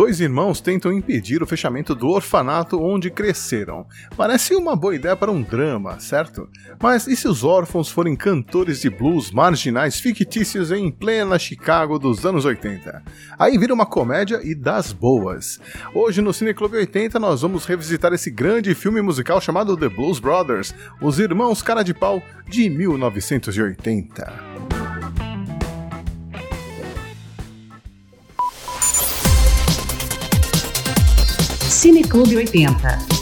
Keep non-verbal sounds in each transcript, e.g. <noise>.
Dois irmãos tentam impedir o fechamento do orfanato onde cresceram. Parece uma boa ideia para um drama, certo? Mas e se os órfãos forem cantores de blues marginais fictícios em plena Chicago dos anos 80? Aí vira uma comédia e das boas. Hoje no Cine Clube 80 nós vamos revisitar esse grande filme musical chamado The Blues Brothers, Os Irmãos Cara de Pau, de 1980. Cine Clube 80.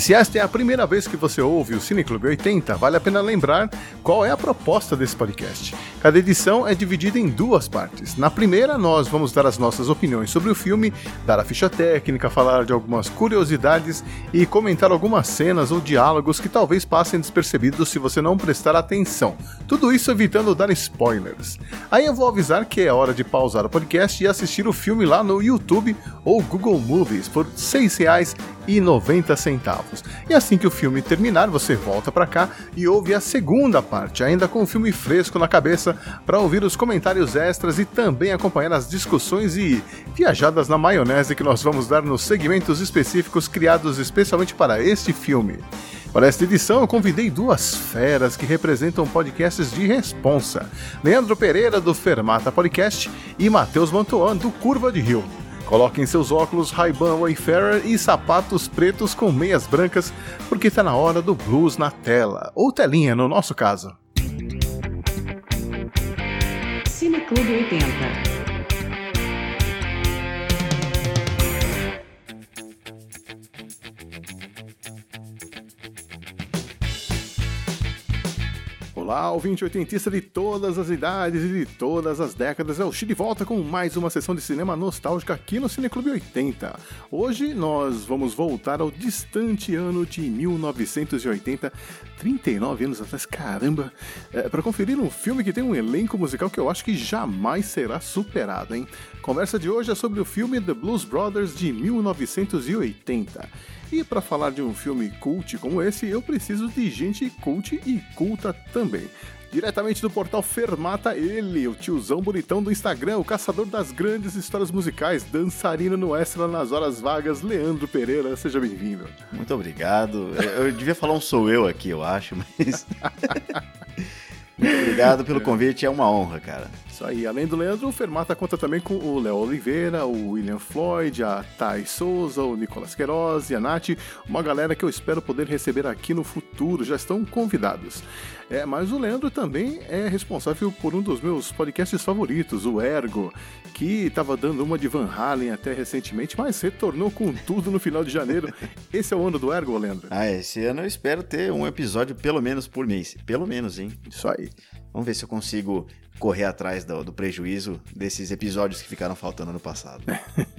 E se esta é a primeira vez que você ouve o Cineclube 80, vale a pena lembrar qual é a proposta desse podcast. Cada edição é dividida em duas partes. Na primeira, nós vamos dar as nossas opiniões sobre o filme, dar a ficha técnica, falar de algumas curiosidades e comentar algumas cenas ou diálogos que talvez passem despercebidos se você não prestar atenção. Tudo isso evitando dar spoilers. Aí eu vou avisar que é hora de pausar o podcast e assistir o filme lá no YouTube ou Google Movies por R$ 6,00 e assim que o filme terminar, você volta para cá e ouve a segunda parte, ainda com o filme fresco na cabeça, para ouvir os comentários extras e também acompanhar as discussões e viajadas na maionese que nós vamos dar nos segmentos específicos criados especialmente para este filme. Para esta edição, eu convidei duas feras que representam podcasts de responsa: Leandro Pereira, do Fermata Podcast, e Matheus Mantuan, do Curva de Rio. Coloquem seus óculos Ray-Ban Wayfarer e sapatos pretos com meias brancas, porque está na hora do blues na tela, ou telinha no nosso caso. Cine Clube 80 Olá, ouvinte oitentista de todas as idades e de todas as décadas, é o Chi de volta com mais uma sessão de cinema nostálgica aqui no Cineclube 80. Hoje nós vamos voltar ao distante ano de 1980, 39 anos atrás, caramba, é, para conferir um filme que tem um elenco musical que eu acho que jamais será superado, hein? Conversa de hoje é sobre o filme The Blues Brothers de 1980. E para falar de um filme cult como esse, eu preciso de gente cult e culta também. Diretamente do portal Fermata, ele, o tiozão bonitão do Instagram, o caçador das grandes histórias musicais, dançarino no extra nas horas vagas, Leandro Pereira, seja bem-vindo. Muito obrigado. Eu, devia falar um sou eu aqui, eu acho, mas. <laughs> obrigado pelo convite, é uma honra, cara. Isso aí. Além do Leandro, o Fermata conta também com o Léo Oliveira, o William Floyd, a Thay Souza, o Nicolas Queiroz e a Nath, uma galera que eu espero poder receber aqui no futuro, já estão convidados. É, mas o Leandro também é responsável por um dos meus podcasts favoritos, o Ergo, que estava dando uma de Van Halen até recentemente, mas retornou com tudo no final de janeiro. <laughs> Esse é o ano do Ergo, Leandro? Ah, esse ano eu espero ter um episódio pelo menos por mês. Pelo menos, hein? Isso aí. Vamos ver se eu consigo correr atrás do, do prejuízo desses episódios que ficaram faltando no passado.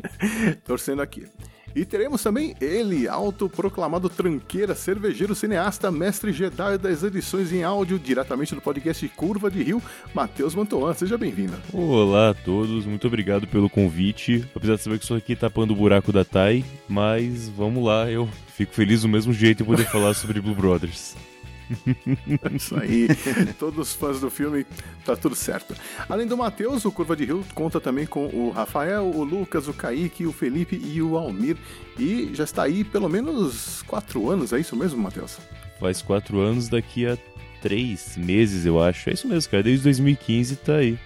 <laughs> Torcendo aqui. E teremos também ele, autoproclamado tranqueira, cervejeiro, cineasta, mestre Jedi das edições em áudio, diretamente do podcast Curva de Rio, Matheus Mantoan. Seja bem-vindo. Olá a todos, muito obrigado pelo convite. Apesar de saber que estou aqui tapando o buraco da Tai, mas vamos lá, eu fico feliz do mesmo jeito em poder <laughs> falar sobre Blue Brothers. Isso aí. <laughs> Todos os fãs do filme, tá tudo certo. Além do Matheus, o Curva de Rio conta também com o Rafael, o Lucas, o Kaique, o Felipe e o Almir. E já está aí pelo menos quatro anos, é isso mesmo, Matheus? Faz quatro anos daqui a três meses, eu acho. É isso mesmo, cara. Desde 2015 tá aí.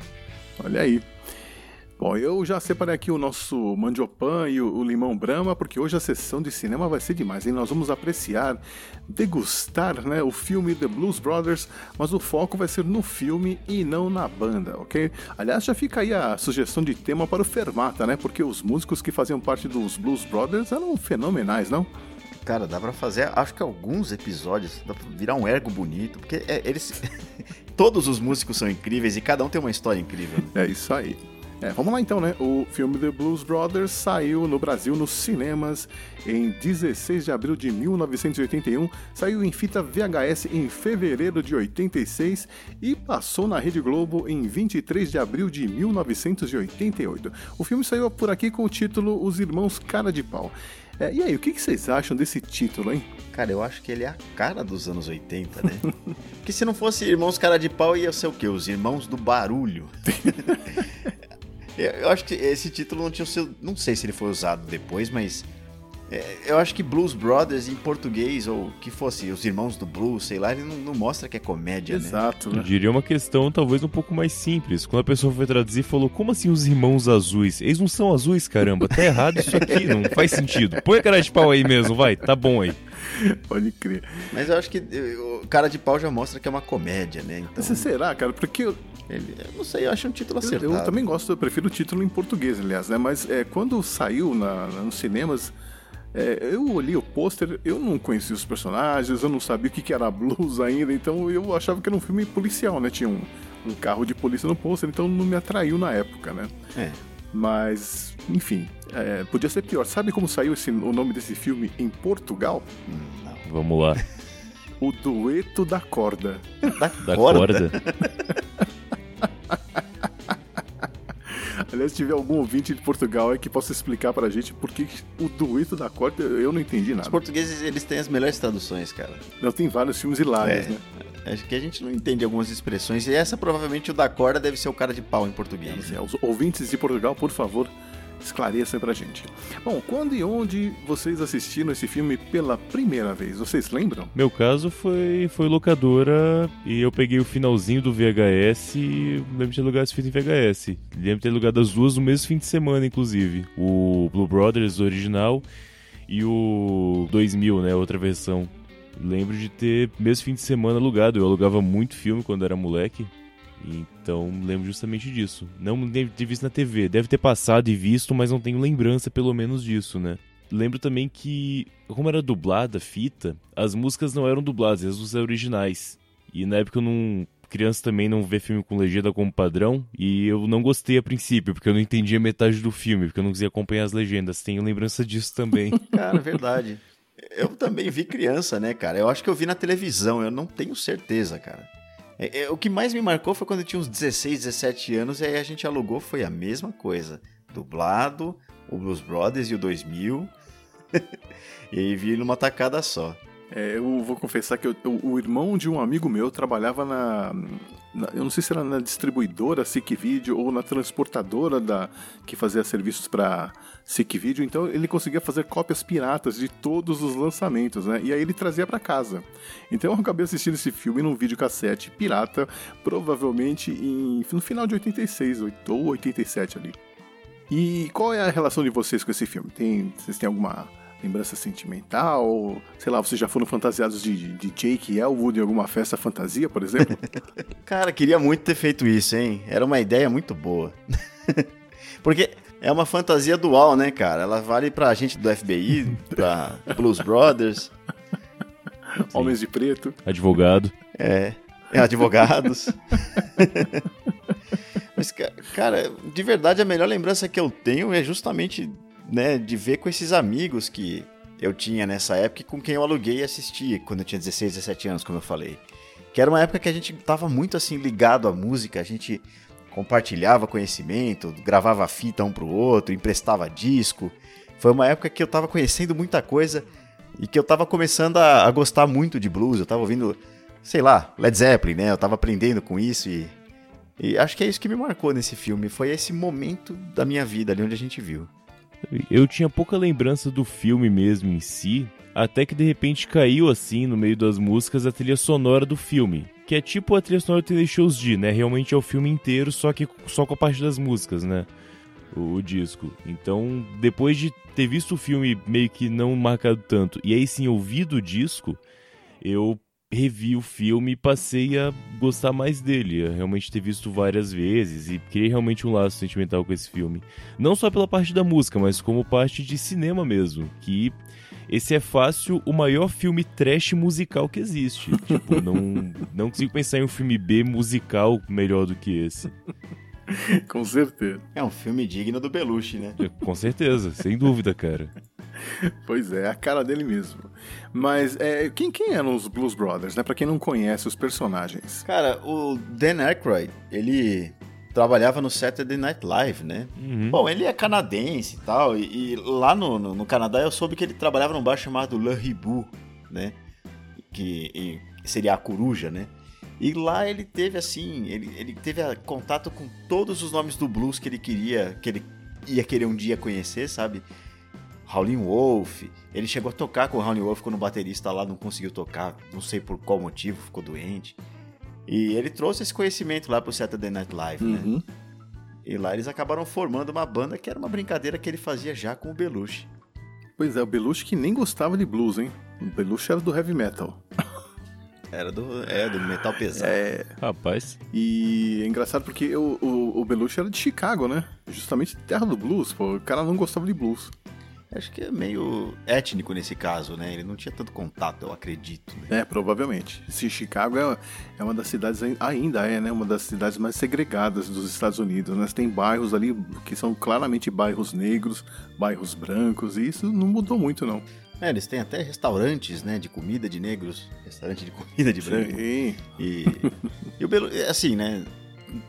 Olha aí. Bom, eu já separei aqui o nosso mandiopan e o, limão brama, porque hoje a sessão de cinema vai ser demais, hein? Nós vamos apreciar, degustar né, o filme The Blues Brothers, mas o foco vai ser no filme e não na banda, ok? Aliás, já fica aí a sugestão de tema para o Fermata, né? Porque os músicos que faziam parte dos Blues Brothers eram fenomenais, não? Cara, dá pra fazer, acho que alguns episódios, dá pra virar um ergo bonito, porque é, eles... <laughs> Todos os músicos são incríveis e cada um tem uma história incrível. Né? É isso aí. É, vamos lá então, né? O filme The Blues Brothers saiu no Brasil nos cinemas em 16 de abril de 1981, saiu em fita VHS em fevereiro de 86 e passou na Rede Globo em 23 de abril de 1988. O filme saiu por aqui com o título Os Irmãos Cara de Pau. É, e aí, o que, que vocês acham desse título, hein? Cara, eu acho que ele é a cara dos anos 80, né? <laughs> Porque se não fosse Irmãos Cara de Pau, ia ser o quê? Os Irmãos do Barulho. <laughs> eu, eu acho que esse título não tinha sido. Não sei se ele foi usado depois, mas. é, eu acho que Blues Brothers em português, ou que fosse os Irmãos do Blues, sei lá, ele não, não mostra que é comédia, né? Exato, Eu né? diria uma questão talvez um pouco mais simples. Quando a pessoa foi traduzir, falou: Como assim os irmãos azuis? Eles não são azuis, caramba. Tá errado isso aqui, não faz sentido. Põe a cara de pau aí mesmo, vai, tá bom aí. Pode crer. Mas eu acho que o Cara de Pau já mostra que é uma comédia, né? Então, Mas será, cara? Porque eu, ele, eu não sei, eu acho um título eu, acertado. eu também gosto, eu prefiro o título em português, aliás, né? Mas é, quando saiu na, na- nos cinemas, é, eu olhei o pôster, eu não conhecia os personagens, eu não sabia o que, que era blues ainda, então eu achava que era um filme policial, né? Tinha um, um carro de polícia no pôster, então não me atraiu na época, né? É. Mas, enfim, é, podia ser pior. Sabe como saiu esse- o nome desse filme em Portugal? Não. Vamos lá. O Dueto da Corda. Da, Da corda? corda. <laughs> Aliás, se tiver algum ouvinte de Portugal aí que possa explicar pra gente por que o Dueto da Corda, eu não entendi Os nada. portugueses, eles têm as melhores traduções, cara. Não tem vários filmes hilários, É. né? Acho que a gente não entende algumas expressões. E essa provavelmente o da corda deve ser o cara de pau em português. Assim, Os ouvintes de Portugal, por favor, esclareçam pra gente. Bom, quando e onde vocês assistiram esse filme pela primeira vez? Vocês lembram? Meu caso foi, foi locadora e eu peguei o finalzinho do VHS e lembro de ter alugado esse fita em VHS. Lembro de ter alugado as duas no mesmo fim de semana, inclusive. O Blue Brothers original e o 2000, né, outra versão. Lembro de ter, mesmo fim de semana, alugado. Eu alugava muito filme quando era moleque. Então lembro justamente disso. Não deve ter visto na TV. Deve ter passado e visto, mas não tenho lembrança pelo menos disso, né? Lembro também que, como era dublada a fita, as músicas não eram dubladas, as músicas eram originais. E na época eu não. Criança também não vê filme com legenda como padrão, e eu não gostei a princípio, porque eu não entendia metade do filme, porque eu não conseguia acompanhar as legendas. Tenho lembrança disso também. <laughs> Cara, verdade. Eu também vi criança, né, cara? Eu acho que eu vi na televisão, eu não tenho certeza, cara. É, é, o que mais me marcou foi quando eu tinha uns 16, 17 anos e aí a gente alugou, foi a mesma coisa. Dublado, o Blues Brothers e o 2000. <laughs> e aí vi numa tacada só. É, eu vou confessar que eu- o, o irmão de um amigo meu trabalhava na, na- Eu não sei se era na distribuidora SIC Video ou na transportadora da, que fazia serviços para SIC Video, então ele conseguia fazer cópias piratas de todos os lançamentos, né? E aí ele trazia para casa. Então eu acabei assistindo esse filme num videocassete pirata, provavelmente em, no final de 86 oit- ou 87 ali. E qual é a relação de vocês com esse filme? Tem, vocês têm alguma lembrança sentimental? Ou, sei lá, vocês já foram fantasiados de, de Jake e Elwood em alguma festa fantasia, por exemplo? <laughs> Cara, queria muito ter feito isso, hein? Era uma ideia muito boa. <laughs> Porque é uma fantasia dual, né, cara? Ela vale pra gente do FBI, <laughs> pra Blues Brothers, Homens de Preto. Advogado. é, é advogados. Mas, ca- cara, de verdade, a melhor lembrança que eu tenho é justamente, né, de ver com esses amigos que eu tinha nessa época e com quem eu aluguei e assisti quando eu tinha 16, 17 anos, como eu falei. Que era uma época que a gente tava muito assim ligado à música, a gente compartilhava conhecimento, gravava fita um pro outro, emprestava disco. Foi uma época que eu tava conhecendo muita coisa e que eu tava começando a, a gostar muito de blues. Eu tava ouvindo, sei lá, Led Zeppelin, né? Eu tava aprendendo com isso e, e acho que é isso que me marcou nesse filme. Foi esse momento da minha vida ali onde a gente viu. Eu tinha pouca lembrança do filme mesmo em si, até que de repente caiu assim no meio das músicas a trilha sonora do filme. Que é tipo a trilha sonora do Tenacious D, né? Realmente é o filme inteiro, só que só com a parte das músicas, né? O, o disco. Então, depois de ter visto o filme meio que não marcado tanto, e aí sim ouvido o disco, eu revi o filme e passei a gostar mais dele, a realmente ter visto várias vezes e criei realmente um laço sentimental com esse filme. Não só pela parte da música, mas como parte de cinema mesmo, que esse é fácil o maior filme trash musical que existe. tipo, não, não consigo pensar em um filme B musical melhor do que esse. <laughs> Com certeza. É um filme digno do Belushi, né? Com certeza, sem dúvida, cara. Pois é, a cara dele mesmo. Mas é, quem, quem eram os Blues Brothers, né? Pra quem não conhece os personagens. Cara, o Dan Aykroyd, ele trabalhava no Saturday Night Live, né? Uhum. Bom, ele é canadense e tal, e, e lá no, no, no Canadá eu soube que ele trabalhava num bar chamado Le Ribou, né? Que e seria a coruja, né? E lá ele teve assim, ele, ele teve contato com todos os nomes do blues que ele queria, que ele ia querer um dia conhecer, sabe? Howlin' Wolf, ele chegou a tocar com o Howlin' Wolf quando o baterista lá não conseguiu tocar, não sei por qual motivo, ficou doente. E ele trouxe esse conhecimento lá pro Saturday Night Live, né? Uhum. E lá eles acabaram formando uma banda que era uma brincadeira que ele fazia já com o Belushi. Pois é, o Belushi que nem gostava de blues, hein? O Belushi era do heavy metal. Era do, é, do metal pesado. É, Rapaz, e é engraçado porque o, o, o Belushi era de Chicago, né? Justamente terra do blues, pô. O cara não gostava de blues. Acho que é meio étnico nesse caso, né? Ele não tinha tanto contato, eu acredito. Né? É, provavelmente. Se Chicago é, é uma das cidades, ai- ainda é, né? Uma das cidades mais segregadas dos Estados Unidos, né? Tem bairros ali que são claramente bairros negros, bairros brancos, e isso não mudou muito, não. É, eles têm até restaurantes, né? De comida de negros, restaurante de comida de branco. Sim. E, <laughs> e o Belu, assim, né?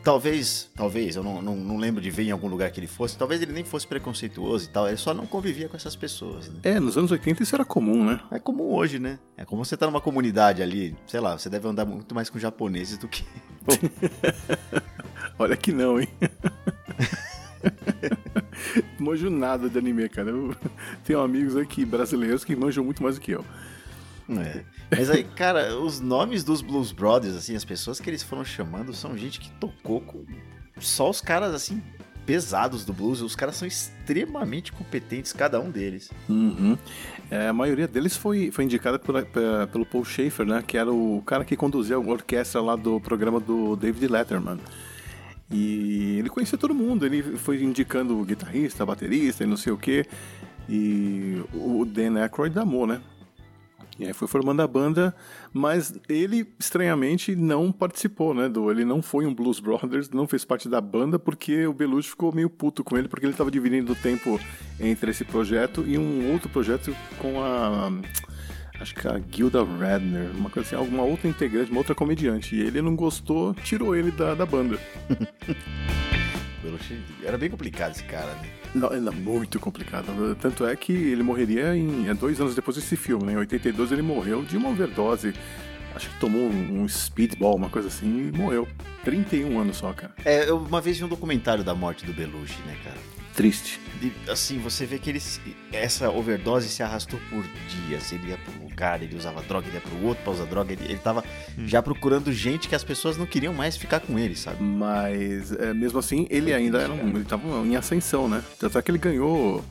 Talvez, talvez, eu não, não, não lembro de ver em algum lugar que ele fosse, talvez ele nem fosse preconceituoso e tal, ele só não convivia com essas pessoas, né? É, nos anos 80 isso era comum, né? É comum hoje, né? É como você tá numa comunidade ali, sei lá, você deve andar muito mais com japoneses do que. <laughs> Olha que não, hein? <laughs> <laughs> Manjo nada de anime, cara. Eu <laughs> tenho amigos aqui brasileiros que manjam muito mais do que eu. É. Mas aí, cara, os nomes dos Blues Brothers, assim, as pessoas que eles foram chamando são gente que tocou com só os caras, assim, pesados do blues. Os caras são extremamente competentes, cada um deles. Uhum. É, a maioria deles foi, foi indicada pelo Paul Schaefer, né? Que era o cara que conduzia a orquestra lá do programa do David Letterman. E ele conhecia todo mundo, ele foi indicando guitarrista, baterista e não sei o quê. E o Dan Aykroyd amou, né? E aí foi formando a banda, mas ele, estranhamente, não participou, né? Do, ele não foi um Blues Brothers, não fez parte da banda, porque o Belushi ficou meio puto com ele, porque ele estava dividindo o tempo entre esse projeto e um outro projeto com a. Acho que a Gilda Radner, uma coisa assim, alguma outra integrante, uma outra comediante. E ele não gostou, tirou ele da, da banda. <laughs> Era bem complicado esse cara, né? Não, é muito complicado. Tanto é que ele morreria em é, dois anos depois desse filme, né? Em 82 ele morreu de uma overdose. Acho que tomou um, um speedball, uma coisa assim, e morreu. 31 anos só, cara. É, eu uma vez vi um documentário da morte do Belushi, né, cara? Triste. Assim, você vê que ele, essa overdose se arrastou por dias. Ele ia pra um lugar, ele usava droga, ele ia pro outro pra usar droga. Ele, ele tava já procurando gente que as pessoas não queriam mais ficar com ele, sabe? Mas, é, mesmo assim, ele ainda era um, ele tava em ascensão, né? Tanto é que ele ganhou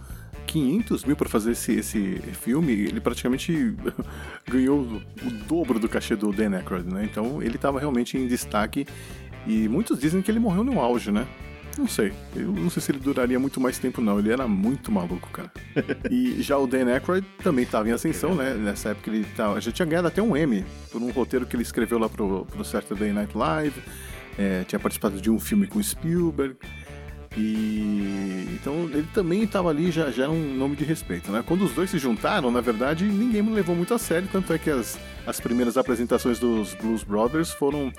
500 mil pra fazer esse, esse filme. Ele praticamente <laughs> ganhou o dobro do cachê do Dan Aykroyd, né? Então, ele tava realmente em destaque. E muitos dizem que ele morreu no auge, né? Não sei. Eu não sei se ele duraria muito mais tempo, não. Ele era muito maluco, cara. <laughs> E já o Dan Aykroyd também estava em ascensão, né? Nessa época ele tava, já tinha ganhado até um Emmy por um roteiro que ele escreveu lá pro, pro Saturday Night Live. É, tinha participado de um filme com Spielberg. E então ele também estava ali, já, já era um nome de respeito, né? Quando os dois se juntaram, na verdade, ninguém me levou muito a sério, tanto é que as, as primeiras apresentações dos Blues Brothers foram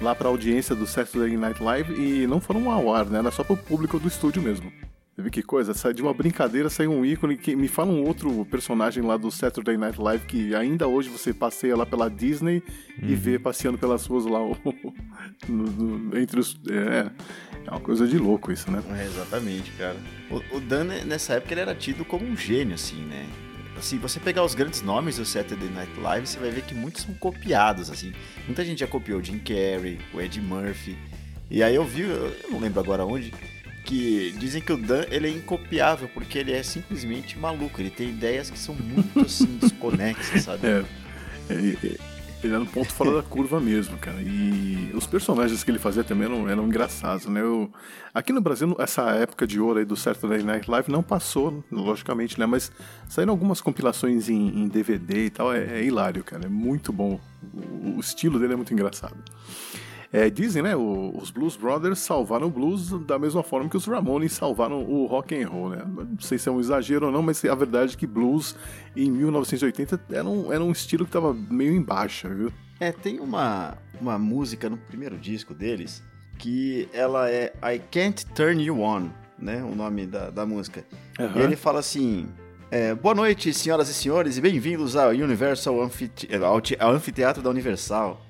lá para a audiência do Saturday Night Live e não foram ao ar, né? Era só para o público do estúdio mesmo. Você vê que coisa? Sai de uma brincadeira, saiu um ícone que me fala um outro personagem lá do Saturday Night Live que ainda hoje você passeia lá pela Disney e vê passeando pelas ruas lá <laughs> no- no- entre os. É, é uma coisa de louco isso, né? É, exatamente, cara. O, o Dan, nessa época, ele era tido como um gênio, assim, né? Assim, você pegar os grandes nomes do Saturday Night Live, você vai ver que muitos são copiados, assim. Muita gente já copiou o Jim Carrey, o Ed Murphy. E aí eu vi, eu não lembro agora onde, que dizem que o Dan, ele é incopiável, porque ele é simplesmente maluco. Ele tem ideias que são muito, assim, <laughs> desconexas, sabe? É, ele era um ponto fora da curva mesmo, cara. E os personagens que ele fazia também eram, eram engraçados, né? Eu, aqui no Brasil, essa época de ouro aí do Saturday Night Live não passou, logicamente, né? Mas saíram algumas compilações em, em DVD e tal. É, é hilário, cara. É muito bom. O, o estilo dele é muito engraçado. É, dizem, né, o- os Blues Brothers salvaram o blues da mesma forma que os Ramones salvaram o rock and roll, né? Não sei se é um exagero ou não, mas a verdade é que blues em 1980 era um, era um estilo que tava meio em baixa, viu? É, tem uma, uma música no primeiro disco deles que ela é I Can't Turn You On, né? O nome da, da música. Aham. E ele fala assim: é, Boa noite, senhoras e senhores, e bem-vindos ao Universal Amphite- ao, te- ao Anfiteatro da Universal.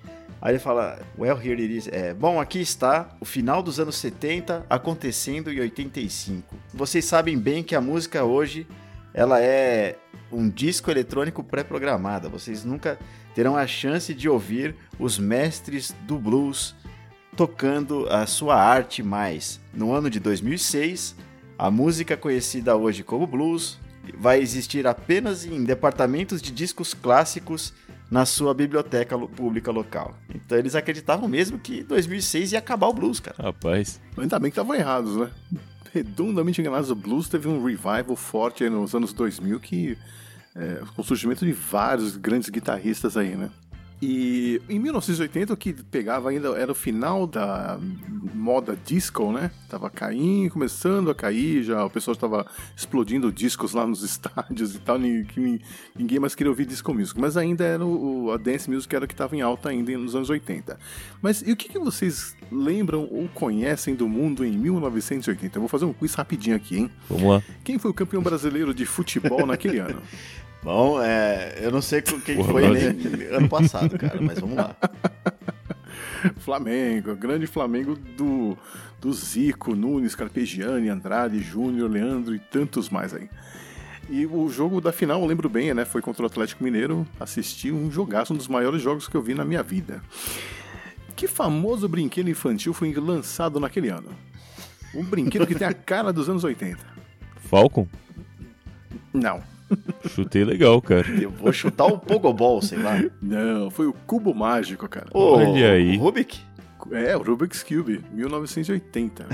Aí ele fala, well, here it is. É, Bom, aqui está o final dos anos 70 acontecendo em 85. Vocês sabem bem que a música hoje ela é um disco eletrônico pré-programada. Vocês nunca terão a chance de ouvir os mestres do blues tocando a sua arte mais. No ano de 2006, a música conhecida hoje como blues vai existir apenas em departamentos de discos clássicos na sua biblioteca pública local. Então eles acreditavam mesmo que 2006 ia acabar o blues, cara. Rapaz, Ainda bem que estavam errados, né? Redondamente enganados, o blues teve um revival forte aí nos anos 2000 que é, com o surgimento de vários grandes guitarristas aí, né? E em 1980 o que pegava ainda era o final da moda disco, né? Tava caindo, começando a cair, já o pessoal estava explodindo discos lá nos <laughs> estádios e tal, ni- que ni- ninguém mais queria ouvir disco music, mas ainda era o- a dance music era o que estava em alta ainda nos anos 80. Mas e o que, que vocês lembram ou conhecem do mundo em 1980? Eu vou fazer um quiz rapidinho aqui, hein? vamos lá. Quem foi o campeão brasileiro de futebol naquele ano? <laughs> Bom, é, eu não sei quem Porra, foi nem ano passado, cara, mas vamos lá. <laughs> Flamengo, grande Flamengo do, do Zico, Nunes, Carpegiani, Andrade, Júnior, Leandro e tantos mais aí. E o jogo da final, eu lembro bem, né? Foi contra o Atlético Mineiro. Assisti um jogaço, um dos maiores jogos que eu vi na minha vida. Que famoso brinquedo infantil foi lançado naquele ano? Um brinquedo que tem a cara dos anos 80. Falcon? Não, Chutei legal, cara. Eu vou chutar o Pogobol, sei lá. não, foi o Cubo Mágico, cara. Olha aí. O Rubik? É, o Rubik's Cube, 1980.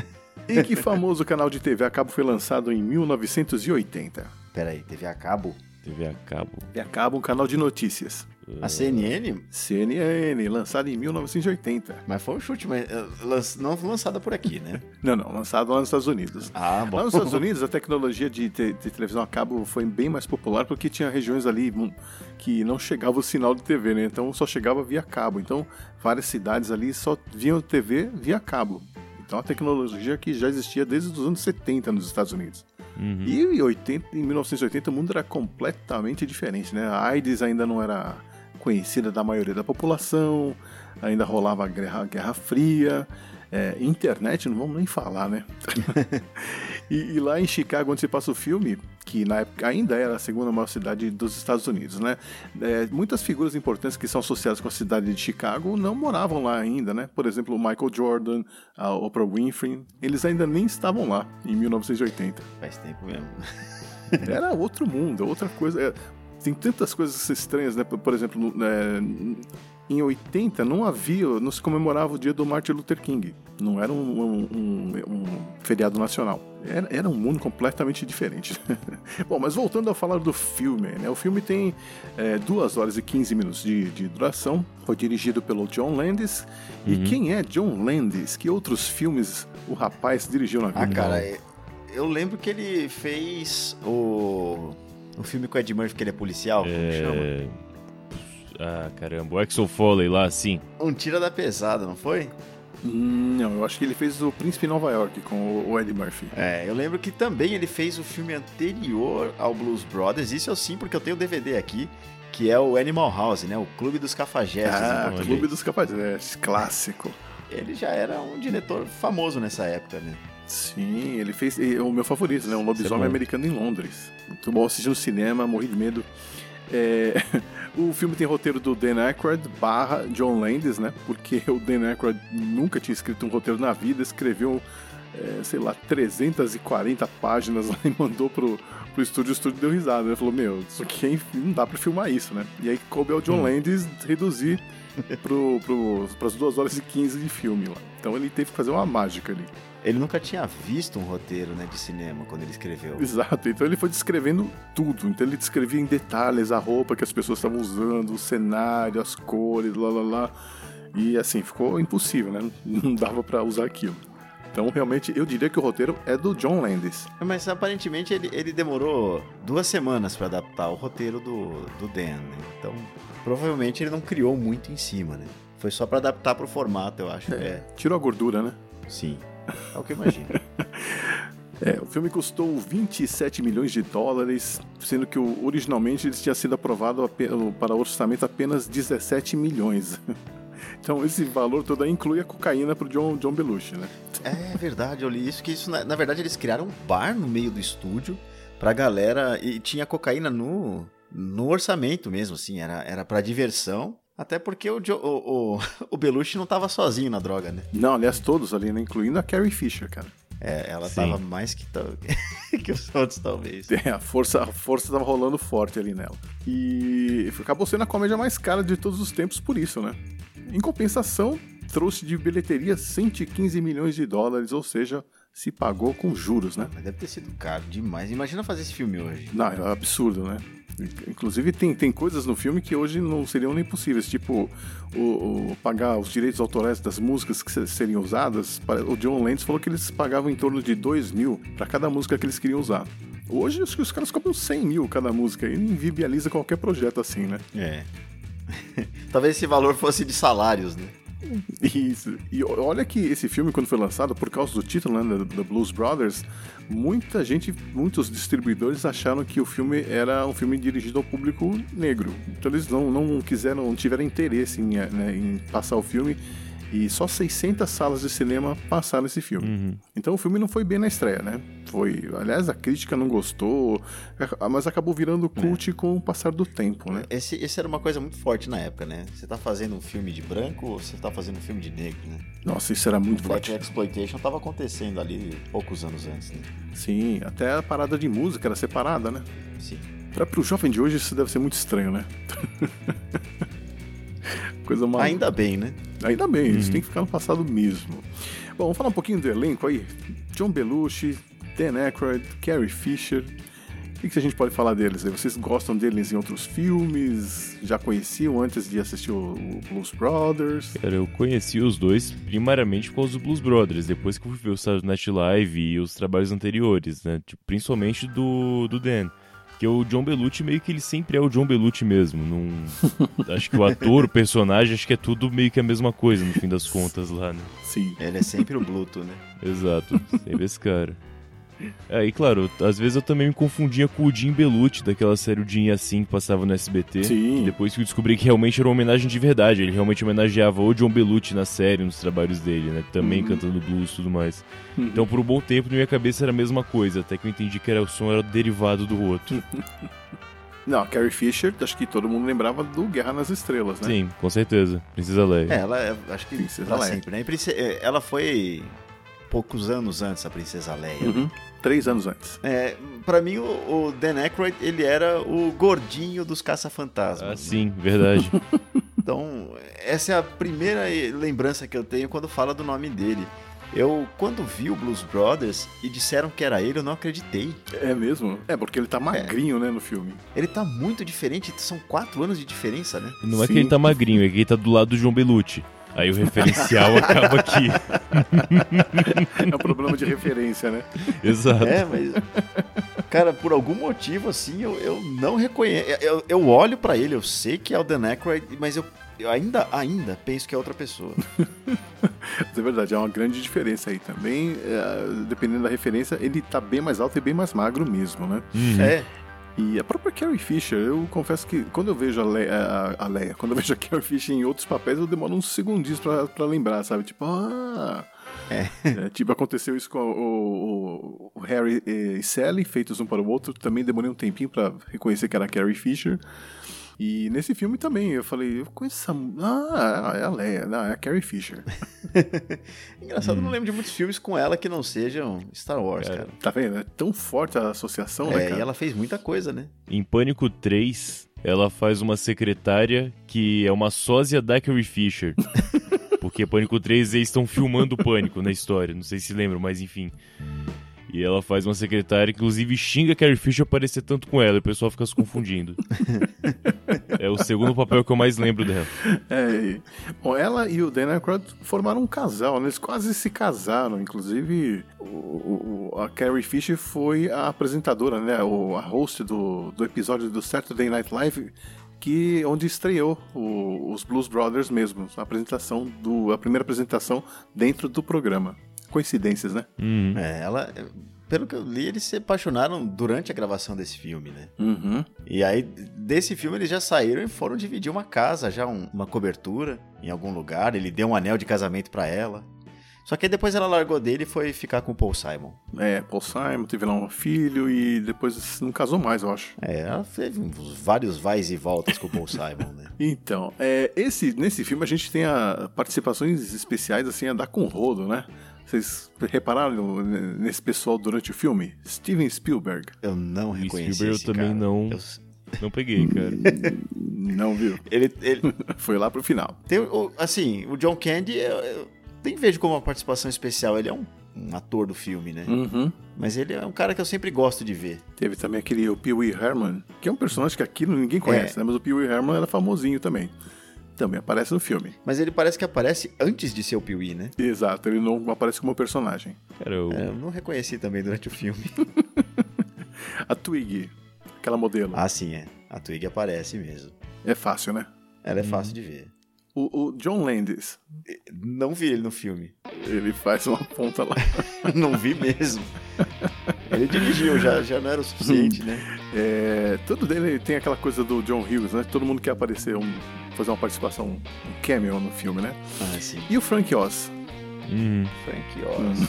E que famoso canal de TV a cabo foi lançado em 1980? Peraí, TV a cabo? TV a cabo. TV a cabo, um canal de notícias. A CNN? CNN, lançado em 1980. Mas foi um chute, mas lan- não lançada por aqui, né? <laughs> Não, não, lançado lá nos Estados Unidos. Ah, bom. Lá nos Estados Unidos, a tecnologia de, te- de televisão a cabo foi bem mais popular porque tinha regiões ali hum, que não chegava o sinal de TV, né? Então só chegava via cabo. Então várias cidades ali só viam TV via cabo. Então a tecnologia que já existia desde os anos 70 nos Estados Unidos. Uhum. E em, 80, em 1980 o mundo era completamente diferente, né? A AIDS ainda não era conhecida da maioria da população, ainda rolava a Guerra, Guerra Fria, é, internet não vamos nem falar, né? <laughs> e, e lá em Chicago, onde se passa o filme, que na época ainda era a segunda maior cidade dos Estados Unidos, né? É, muitas figuras importantes que são associadas com a cidade de Chicago não moravam lá ainda, né? Por exemplo, o Michael Jordan, a Oprah Winfrey, eles ainda nem estavam lá em 1980. Faz tempo mesmo. Era outro mundo, outra coisa. É, tem tantas coisas estranhas, né? Por, exemplo, no- é, em 80 não havia, não se comemorava o dia do Martin Luther King. Não era um, um- um- um feriado nacional. Era, era um mundo completamente diferente. <laughs> Bom, mas voltando a falar do filme, né? O filme tem 2 horas e 15 minutos de, de duração. Foi dirigido pelo John Landis. E quem é John Landis? Que outros filmes o rapaz dirigiu na vida? Ah, cara, é- eu lembro que ele fez o. O filme com o Ed Murphy, que ele é policial, como chama? É... Ah, caramba. O Axel Foley lá, assim. Um Tira da Pesada, não foi? Hum, Não, eu acho que ele fez o Príncipe em Nova York com o- Eddie Murphy. É, eu lembro que também ele fez o filme anterior ao Blues Brothers, isso eu sim, porque eu tenho o DVD aqui, que é o Animal House, né? O Clube dos Cafajestes. Ah, português. Clube dos Capacetes, clássico. Ele já era um diretor famoso nessa época, né? Sim, ele fez e o meu favorito, né? Um lobisomem bom. americano em Londres. Muito bom assistir no cinema, morri de medo. É, <laughs> o filme tem roteiro do Dan Aykroyd barra John Landis, né? Porque o Dan Aykroyd nunca tinha escrito um roteiro na vida, escreveu, é, sei lá, 340 páginas lá <laughs> e mandou pro, pro estúdio, o estúdio deu risada. Ele falou, meu, isso aqui é- não dá pra filmar isso, né? E aí coube ao John Landis reduzir <laughs> pro, pro, pras 2 horas e 15 de filme lá. Então ele teve que fazer uma mágica ali. Ele nunca tinha visto um roteiro né, de cinema quando ele escreveu. Exato, então ele foi descrevendo tudo. Então ele descrevia em detalhes a roupa que as pessoas estavam usando, o cenário, as cores, lá lá lá. E assim, ficou impossível, né? <laughs> Não dava pra usar aquilo. Então realmente eu diria que o roteiro é do John Landis. Mas aparentemente ele, ele demorou duas semanas pra adaptar o roteiro do, do Dan, né? Então, provavelmente ele não criou muito em cima, né? Foi só pra adaptar pro formato, eu acho. É, Tirou a gordura, né? sim. É o que eu imagino. <laughs> É, o filme custou 27 milhões de dólares, sendo que originalmente ele tinha sido aprovado para orçamento apenas 17 milhões. <laughs> Então esse valor todo aí inclui a cocaína pro John, John Belushi, né? É verdade, eu li isso, que isso, na, na verdade, eles criaram um bar no meio do estúdio pra galera, e tinha cocaína no, no orçamento mesmo, assim, era, era pra diversão, até porque o, Jo- o, o, <laughs> o Belushi não tava sozinho na droga, né? Não, aliás, todos ali, né? Incluindo a Carrie Fisher, cara. É, ela Sim. tava mais que, tal- <laughs> que os outros, talvez. <laughs> É, a força, a força tava rolando forte ali nela. E acabou sendo a comédia mais cara de todos os tempos por isso, né? Em compensação, trouxe de bilheteria 115 milhões de dólares, ou seja, se pagou com juros, né? Mas deve ter sido caro demais. Imagina fazer esse filme hoje. Não, é absurdo, né? Inclusive tem, tem coisas no filme que hoje não seriam nem possíveis, tipo o, o- pagar os direitos autorais das músicas que se- seriam usadas. O John Landis falou que eles pagavam em torno de 2 mil para cada música que eles queriam usar. Hoje acho que os caras cobram 100 mil cada música e inviabiliza qualquer projeto assim, né? É. <laughs> Talvez esse valor fosse de salários, né? Isso. E olha que esse filme, quando foi lançado, por causa do título, né, da Blues Brothers, muita gente, muitos distribuidores acharam que o filme era um filme dirigido ao público negro. Então eles não, não quiseram, não tiveram interesse em, eh, né, em passar o filme. E só 600 salas de cinema passaram esse filme. Uhum. Então o filme não foi bem na estreia, né? Foi, aliás, a crítica não gostou, mas acabou virando cult com o passar do tempo, né? Esse, esse era uma coisa muito forte na época, né? Você tá fazendo um filme de branco ou você tá fazendo um filme de negro, né? Nossa, isso era muito Black forte. Exploitation tava acontecendo ali poucos anos antes, né? Sim, até a parada de música era separada, né? Sim. Pra, pro jovem de hoje isso deve ser muito estranho, né? <laughs> Coisa mal. Ainda bem, né? Ainda bem, isso tem que ficar no passado mesmo. Bom, vamos falar um pouquinho do elenco aí. John Belushi, Dan Aykroyd, Carrie Fisher. O que, a gente pode falar deles? Vocês gostam deles em outros filmes? Já conheciam antes de assistir o, Blues Brothers? Cara, eu conheci os dois primariamente por causa do Blues Brothers, depois que eu fui ver o Saturday Night Live e os trabalhos anteriores, né? Tipo, principalmente do, do Dan. Porque o John Belushi meio que ele sempre é o John Belushi mesmo. Não... <laughs> acho que o ator, o personagem, acho que é tudo meio que a mesma coisa no fim das contas lá, né? Sim. Ele é sempre o Bluto, né? Exato, sempre esse cara. É, e claro, às vezes eu também me confundia com o Jim Belushi, daquela série O Jim e Assim que passava no SBT. Sim. Depois que eu descobri que realmente era uma homenagem de verdade. Ele realmente homenageava o John Belushi na série, nos trabalhos dele, né? Também Uhum. cantando blues e tudo mais. Então por um bom tempo na minha cabeça era a mesma coisa, até que eu entendi que era, o som era derivado do outro. <laughs> Não, a Carrie Fisher, acho que todo mundo lembrava do Guerra nas Estrelas, né? Sim, com certeza. Princesa Leia. É, ela é, acho que Princesa Leia. sempre, né? É, Ela foi poucos anos antes a Princesa Leia. Uhum. Três anos antes. É, pra mim, o, o Dan Aykroyd, ele era o gordinho dos caça-fantasmas. Ah, né? sim, verdade. <laughs> Então, essa é a primeira lembrança que eu tenho quando fala do nome dele. Eu, quando vi o Blues Brothers e disseram que era ele, eu não acreditei. É mesmo? É, porque ele tá magrinho, né, no filme. Ele tá muito diferente, são quatro anos de diferença, né? Não é Sim. que ele tá magrinho, é que ele tá do lado do João Belushi. Aí o referencial <laughs> acaba aqui. É um problema de referência, né? Exato. É, mas. Cara, por algum motivo, assim, eu, eu não reconheço. Eu, eu olho pra ele, eu sei que é o Dan Aykroyd, mas eu, eu ainda, ainda penso que é outra pessoa. Mas é verdade, há uma grande diferença aí também. é, dependendo da referência, ele tá bem mais alto e bem mais magro mesmo, né? Uhum. É, E a própria Carrie Fisher, eu confesso que quando eu vejo a Leia, a, a Leia, quando eu vejo a Carrie Fisher em outros papéis, eu demoro uns segundinhos pra, pra lembrar, sabe? Tipo, ah. É. tipo, aconteceu isso com o, o- o Harry e Sally, feitos um para o outro. Também demorei um tempinho pra reconhecer que era a Carrie Fisher. E nesse filme também, eu falei, eu conheço essa. Ah, é a Leia, não, é a Carrie Fisher. <laughs> engraçado, eu não lembro de muitos filmes com ela que não sejam Star Wars, Cara, cara. Tá vendo? É tão forte a associação, né, É, cara? e ela fez muita coisa, né? Em Pânico 3, ela faz uma secretária que é uma sósia da Carrie Fisher. <laughs> Porque Pânico 3 eles estão filmando o Pânico na história, não sei se lembram, mas enfim. E ela faz uma secretária inclusive xinga a Carrie Fisher parecer tanto com ela, e o pessoal fica se confundindo. <laughs> é o segundo papel que eu mais lembro dela. É, bom, ela e o Dan Aykroyd formaram um casal, né? Eles quase se casaram, inclusive o- o- a Carrie Fisher foi a apresentadora, né? O, a host do, do episódio do Saturday Night Live que onde estreou o- os Blues Brothers mesmo, a apresentação do a primeira apresentação dentro do programa. Coincidências, né? Uhum. É, ela. Pelo que eu li, eles se apaixonaram durante a gravação desse filme, né? Uhum. E aí, desse filme, eles já saíram e foram dividir uma casa, já um- uma cobertura em algum lugar. Ele deu um anel de casamento pra ela. Só que aí depois ela largou dele e foi ficar com o Paul Simon. É, Paul Simon teve lá um filho e depois não casou mais, eu acho. É, ela teve uns vários vais e voltas com o Paul Simon, né? <laughs> Então, é, esse, nesse filme a gente tem a participações especiais, assim, a dar com rodo, né? Vocês repararam nesse pessoal durante o filme? Steven Spielberg. Eu não O reconheci Spielberg eu esse também cara. não. Eu- Não peguei, cara. <laughs> Não viu? Ele, ele <laughs> Foi lá pro final. tem, o- assim, o John Candy, eu, eu nem vejo como uma participação especial. Ele é um, um ator do filme, né? Uhum. Mas ele é um cara que eu sempre gosto de ver. Teve também aquele o Pee Wee Herman, que é um personagem que aqui ninguém conhece, É. né? Mas o Pee Wee Herman era famosinho também. Também aparece no filme. Mas ele parece que aparece antes de ser o Pee-wee, né? Exato, ele não aparece como personagem. Cara, eu... É, eu não reconheci também durante o filme. <laughs> A Twig, aquela modelo, ah, sim, é. A Twig aparece mesmo. é fácil, né? Ela é fácil de ver. O, o John Landis, Não vi ele no filme. ele faz uma ponta lá. <laughs> não vi mesmo. Ele dirigiu, já, já não era o suficiente, <laughs> né? É, tudo dele tem aquela coisa do John Hughes, né? Todo mundo quer aparecer, um, fazer uma participação, um cameo no filme, né? Ah, sim. E o Frank Oz, Uhum. Frank <laughs> Oz.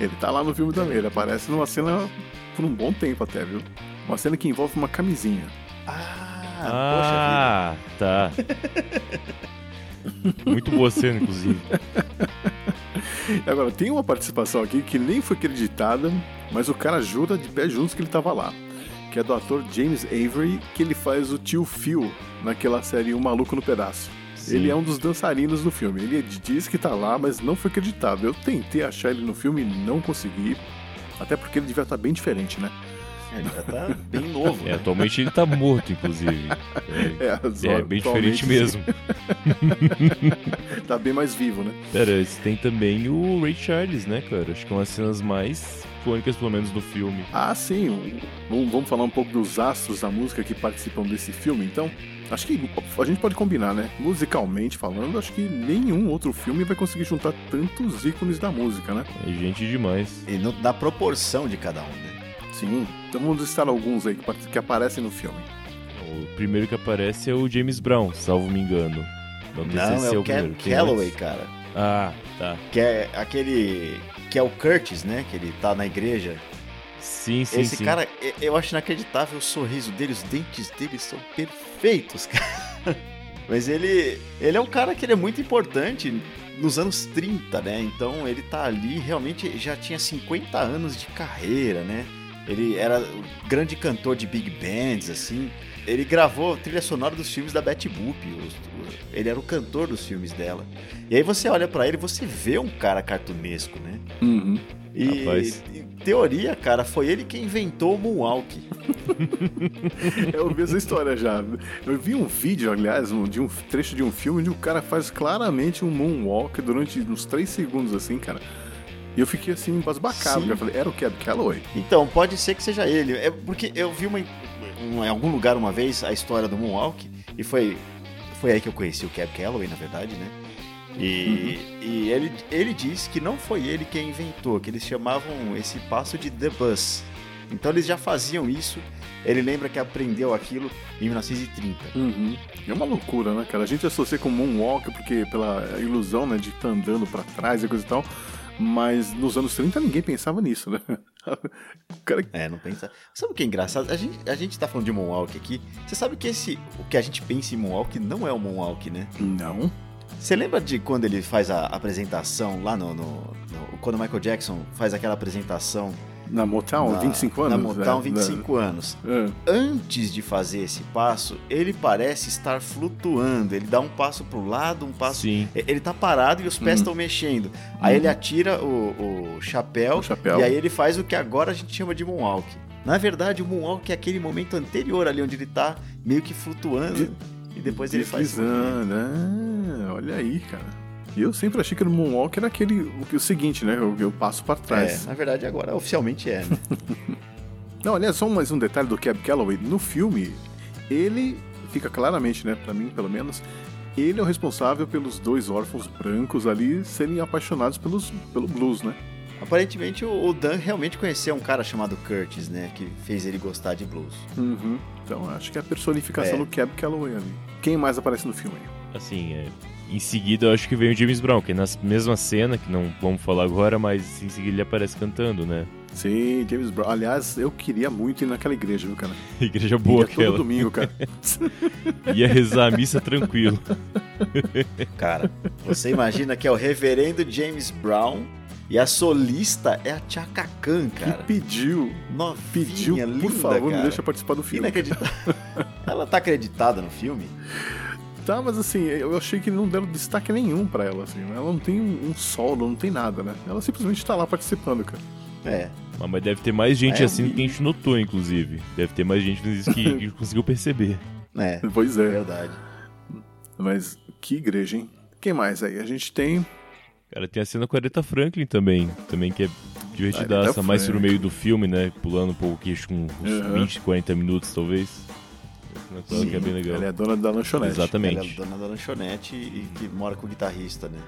ele tá lá no filme também, ele aparece numa cena por um bom tempo até, viu? Uma cena que envolve uma camisinha. Ah, Ah, tá. Muito boa cena, inclusive. <laughs> Agora, tem uma participação aqui que nem foi acreditada, mas o cara jura de pé juntos que ele tava lá. Que é do ator James Avery, que ele faz o tio Phil naquela série Um Maluco no Pedaço. Sim. Ele é um dos dançarinos do filme. Ele diz que tá lá, mas não foi acreditado. Eu tentei achar ele no filme e não consegui. Até porque ele devia estar bem diferente, né? Ele já tá bem novo. É, né? atualmente ele tá morto, inclusive. <laughs> É, É, é bem diferente mesmo. <laughs> Tá bem mais vivo, né? Esse tem também o Ray Charles, né, cara? Acho que é uma das cenas mais icônicas, pelo menos, do filme. Ah, sim. o- Vamos, falar um pouco dos astros da música que participam desse filme, então. Acho que a gente pode combinar, né? Musicalmente falando, acho que nenhum outro filme vai conseguir juntar tantos ícones da música, né? É gente demais. E no- na proporção de cada um, né? Sim. Então vamos listar alguns aí que, que aparecem no filme. O primeiro que aparece é o James Brown, salvo me engano. Não, Não, se é o primeiro. Cam Tem Calloway, cara. Ah, tá. Que é aquele. Que é o Curtis, né? Que ele tá na igreja. Sim, sim, Esse sim. cara, eu acho inacreditável o sorriso dele, os dentes dele são perfeitos, <laughs> cara. Mas ele, ele é um cara que ele é muito importante nos anos 30, né? Então ele tá ali, realmente já tinha 50 anos de carreira, né? Ele era grande cantor de big bands, assim. Ele gravou trilha sonora dos filmes da Betty Boop. Ele era o cantor dos filmes dela. E aí você olha pra ele e você vê um cara cartunesco, né? Uhum. E, Rapaz. em teoria, cara, foi ele quem inventou o Moonwalk. Eu vi essa história já. Eu vi um vídeo, aliás, de um trecho de um filme onde o cara faz claramente um moonwalk durante uns 3 segundos, assim, cara. E eu fiquei assim, embasbacado. Eu falei, era o Cab Calloway? Então, pode ser que seja ele. É porque eu vi uma, um- em algum lugar uma vez a história do Moonwalk e foi, foi aí que eu conheci o Cab Calloway, na verdade, né? E, e ele, ele disse que não foi ele quem inventou, que eles chamavam esse passo de The Bus. Então eles já faziam isso. Ele lembra que aprendeu aquilo em 1930. Uhum. É uma loucura, né, cara? A gente associa com moonwalk porque pela ilusão, né, de estar andando pra trás e coisa e tal. Mas nos anos 30 ninguém pensava nisso, né? <laughs> Cara É, não pensa. Sabe o que é engraçado? A gente, a gente tá falando de Moonwalk aqui. Você sabe que esse, o que a gente pensa em Moonwalk não é o Moonwalk, né? Não. Você lembra de quando ele faz a apresentação lá no, no- no- Quando o Michael Jackson faz aquela apresentação Na Motown, na, 25 anos? Na Motown, né? 25 anos. É. Antes de fazer esse passo, ele parece estar flutuando. Ele dá um passo pro lado, um passo. Sim. Ele tá parado e os pés Uhum. estão mexendo. Aí ele atira o, o chapéu, O chapéu. e aí ele faz o que agora a gente chama de Moonwalk. Na verdade, o Moonwalk é aquele momento anterior ali onde ele tá meio que flutuando. E depois ele faz. o. Deslizando. Ah, olha aí, cara. E eu sempre achei que o moonwalk era aquele, o, que- o seguinte, né? Eu, eu passo pra É, trás. na verdade, agora oficialmente é. Né? <laughs> Não, aliás, só mais um detalhe do Cab Calloway. No filme, ele fica claramente, né, pra mim pelo menos, ele é o responsável pelos dois órfãos brancos ali serem apaixonados pelos, pelo blues, né? Aparentemente o, o Dan realmente conheceu um cara chamado Curtis, né? Que fez ele gostar de blues. Uhum. Então acho que é a personificação É. do Cab Calloway ali. Quem mais aparece no filme? Assim, é, em seguida eu acho que vem o James Brown, que é na mesma cena, que não vamos falar agora, mas em seguida ele aparece cantando, né? Sim, James Brown. Aliás, eu queria muito ir naquela igreja, viu, cara? <laughs> Igreja boa Ia todo aquela. domingo, cara. <laughs> Ia rezar a missa tranquilo. <laughs> Cara, você imagina que é o reverendo James Brown e a solista é a Chaka Khan, que cara. pediu, Novinha, pediu, linda, por favor, me cara. deixa participar do filme. Inacreditável. Ela tá acreditada no filme? Tá, mas assim, eu achei que não deram destaque nenhum pra ela, assim. Ela não tem um solo, não tem nada, né? Ela simplesmente tá lá participando, cara. É. Ah, Mas deve ter mais gente É, assim que a gente notou, inclusive. Deve ter mais gente que, <laughs> que, conseguiu perceber. É, Pois é. verdade. Mas que igreja, hein? Quem mais aí? A gente tem. Cara, tem a cena com a Aretha Franklin também, também que é divertidaça, mais pro meio do filme, né? Pulando um pouco aqui, acho que uns Uhum. 20, 40 minutos, talvez. É bem legal. Ela é dona da lanchonete. Exatamente. Ela é dona da lanchonete e que mora com o guitarrista, né?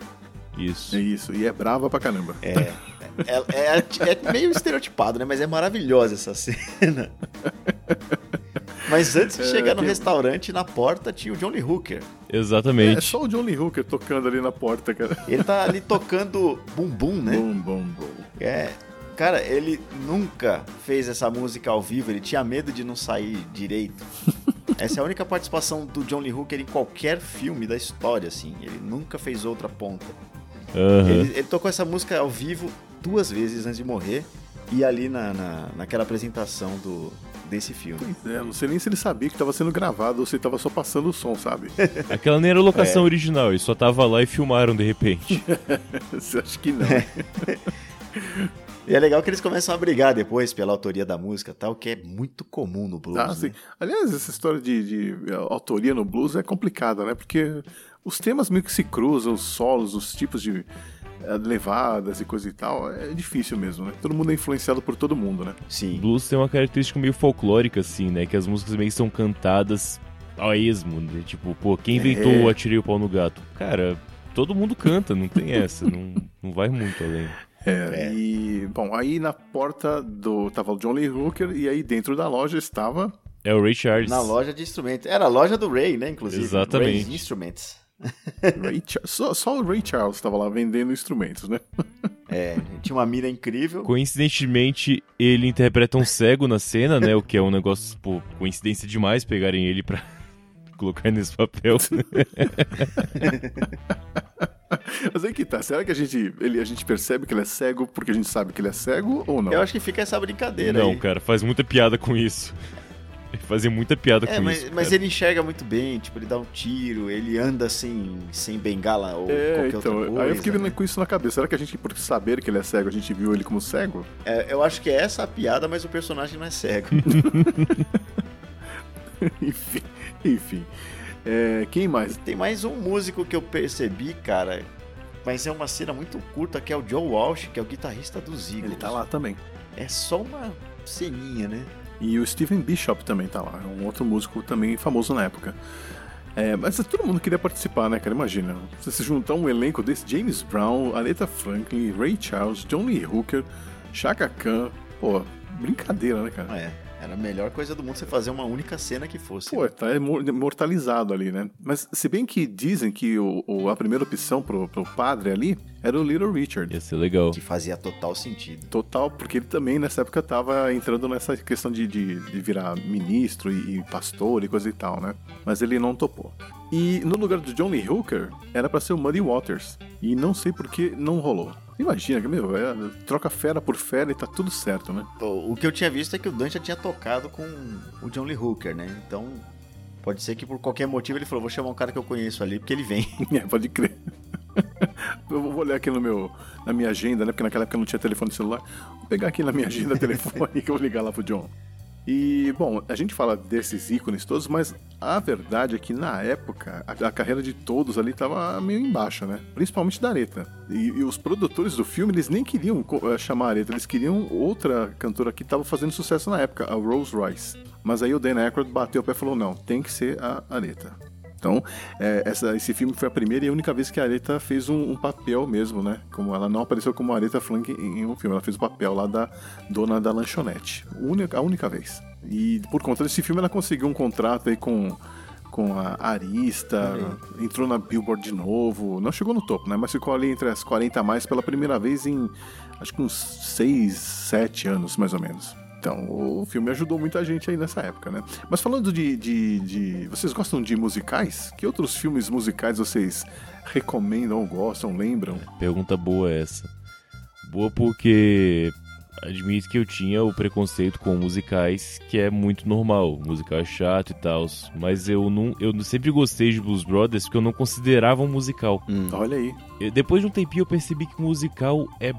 Isso. É isso, e é brava pra caramba. É, é, é, é meio estereotipado, né? Mas é maravilhosa essa cena. Mas antes de É, chegar no que- restaurante, na porta tinha o John Lee Hooker. Exatamente. É só o John Lee Hooker tocando ali na porta, cara. Ele tá ali tocando bumbum, né? Bom, bom, bom. É. Cara, ele nunca fez essa música ao vivo, ele tinha medo de não sair direito. Essa é a única participação do John Lee Hooker em qualquer filme da história, assim. Ele nunca fez outra ponta. Aham. Ele, ele tocou essa música ao vivo duas vezes antes de morrer. E ali na, na, naquela apresentação do, desse filme. Pois é, não sei nem se ele sabia que tava sendo gravado ou se tava só passando o som, sabe? <laughs> Aquela nem era a locação original, ele só tava lá e filmaram de repente. <laughs> Acho que não. <laughs> E é legal que eles começam a brigar depois pela autoria da música tal, que é muito comum no blues. Ah, né? Aliás, essa história de, de eh, autoria no blues é complicada, né? Porque os temas meio que se cruzam, os solos, os tipos de eh, levadas e coisa e tal, é difícil mesmo, né? Todo mundo é influenciado por todo mundo, né? Sim. Blues tem uma característica meio folclórica, assim, né? Que as músicas meio que são cantadas a esmo, né? Tipo, pô, quem inventou É. o Atirei o Pau no Gato? Cara, todo mundo canta, não tem essa, não, não vai muito além. É, e, bom, aí na porta do. tava o John Lee Hooker e aí dentro da loja estava. É o Ray Charles. Na loja de instrumentos. Era a loja do Ray, né, inclusive? Exatamente. <laughs> Ray Instruments. Ray só, só o Ray Charles estava lá vendendo instrumentos, né? <laughs> É, tinha uma mira incrível. Coincidentemente, ele interpreta um cego na cena, né? O que é um negócio, pô, coincidência demais pegarem ele pra colocar nesse papel. <laughs> Mas aí que tá, será que a gente, ele, a gente percebe que ele é cego porque a gente sabe que ele é cego ou não? Eu acho que fica essa brincadeira Não, aí. cara, faz muita piada com isso. Ele fazia muita piada É, com mas, isso. mas cara. ele enxerga muito bem, tipo, ele dá um tiro, ele anda sem, sem bengala ou É, qualquer então, outra coisa. aí eu fiquei né? vendo com isso na cabeça. Será que a gente, por saber que ele é cego, a gente viu ele como cego? É, eu acho que é essa a piada, mas o personagem não é cego. <laughs> enfim, <laughs> enfim. É, quem mais? Tem mais um músico que eu percebi, cara, mas é uma cena muito curta, que é o Joe Walsh, que é o guitarrista dos Eagles. Ele tá lá também. É só uma ceninha, né? E o Steven Bishop também tá lá, é um outro músico também famoso na época. É, mas todo mundo queria participar, né, cara? Imagina, você se juntar um elenco desse James Brown, Aretha Franklin, Ray Charles, John Lee Hooker, Chaka Khan, pô, brincadeira, né, cara? É, era a melhor coisa do mundo você fazer uma única cena que fosse. Pô, tá imor- imortalizado ali, né? Mas se bem que dizem que o, o- a primeira opção pro, pro padre ali era o Little Richard. Ia ser legal. Que fazia total sentido. Total, porque ele também nessa época tava entrando nessa questão de, de, de virar ministro e, e pastor e coisa e tal, né? Mas ele não topou. E no lugar do John Lee Hooker, era pra ser o Muddy Waters. E não sei por que não rolou. Imagina, que, meu, é, troca fera por fera e tá tudo certo, né? O que eu tinha visto é que o Dan já tinha tocado com o John Lee Hooker, né? Então, pode ser que por qualquer motivo ele falou, vou chamar um cara que eu conheço ali, porque ele vem. <laughs> É, pode crer. <laughs> Eu vou olhar aqui no meu, na minha agenda, né? Porque naquela época não tinha telefone celular. Vou pegar aqui na minha agenda telefone que eu vou ligar lá pro John. E, bom, a gente fala desses ícones todos, mas a verdade é que na época a, a carreira de todos ali tava meio embaixo, né? Principalmente da Aretha. E, e os produtores do filme, eles nem queriam eh, chamar a Aretha, eles queriam outra cantora que tava fazendo sucesso na época, a Rose Royce. Mas aí o Dan Aykroyd bateu o pé e falou: não, tem que ser a Aretha. Então, é, essa- esse filme foi a primeira e a única vez que a Aretha fez um, um papel mesmo, né? Como ela não apareceu como Aretha Frank em, em um filme, ela fez o papel lá da dona da lanchonete. Única, a única vez. E por conta desse filme ela conseguiu um contrato aí com, com a Arista, entrou na Billboard de novo. Não chegou no topo, né? Mas ficou ali entre as 40 a mais pela primeira vez em acho que uns 6, 7 anos, mais ou menos. Então, o filme ajudou muita gente aí nessa época, né? Mas falando de, de, de- Vocês gostam de musicais? Que outros filmes musicais vocês recomendam gostam, lembram? Pergunta boa essa. Boa porque admito que eu tinha o preconceito com musicais, que é muito normal, musical é chato e tal, mas eu não, eu sempre gostei de Blues Brothers porque eu não considerava um musical. Olha aí. Eu- depois de um tempinho eu percebi que musical é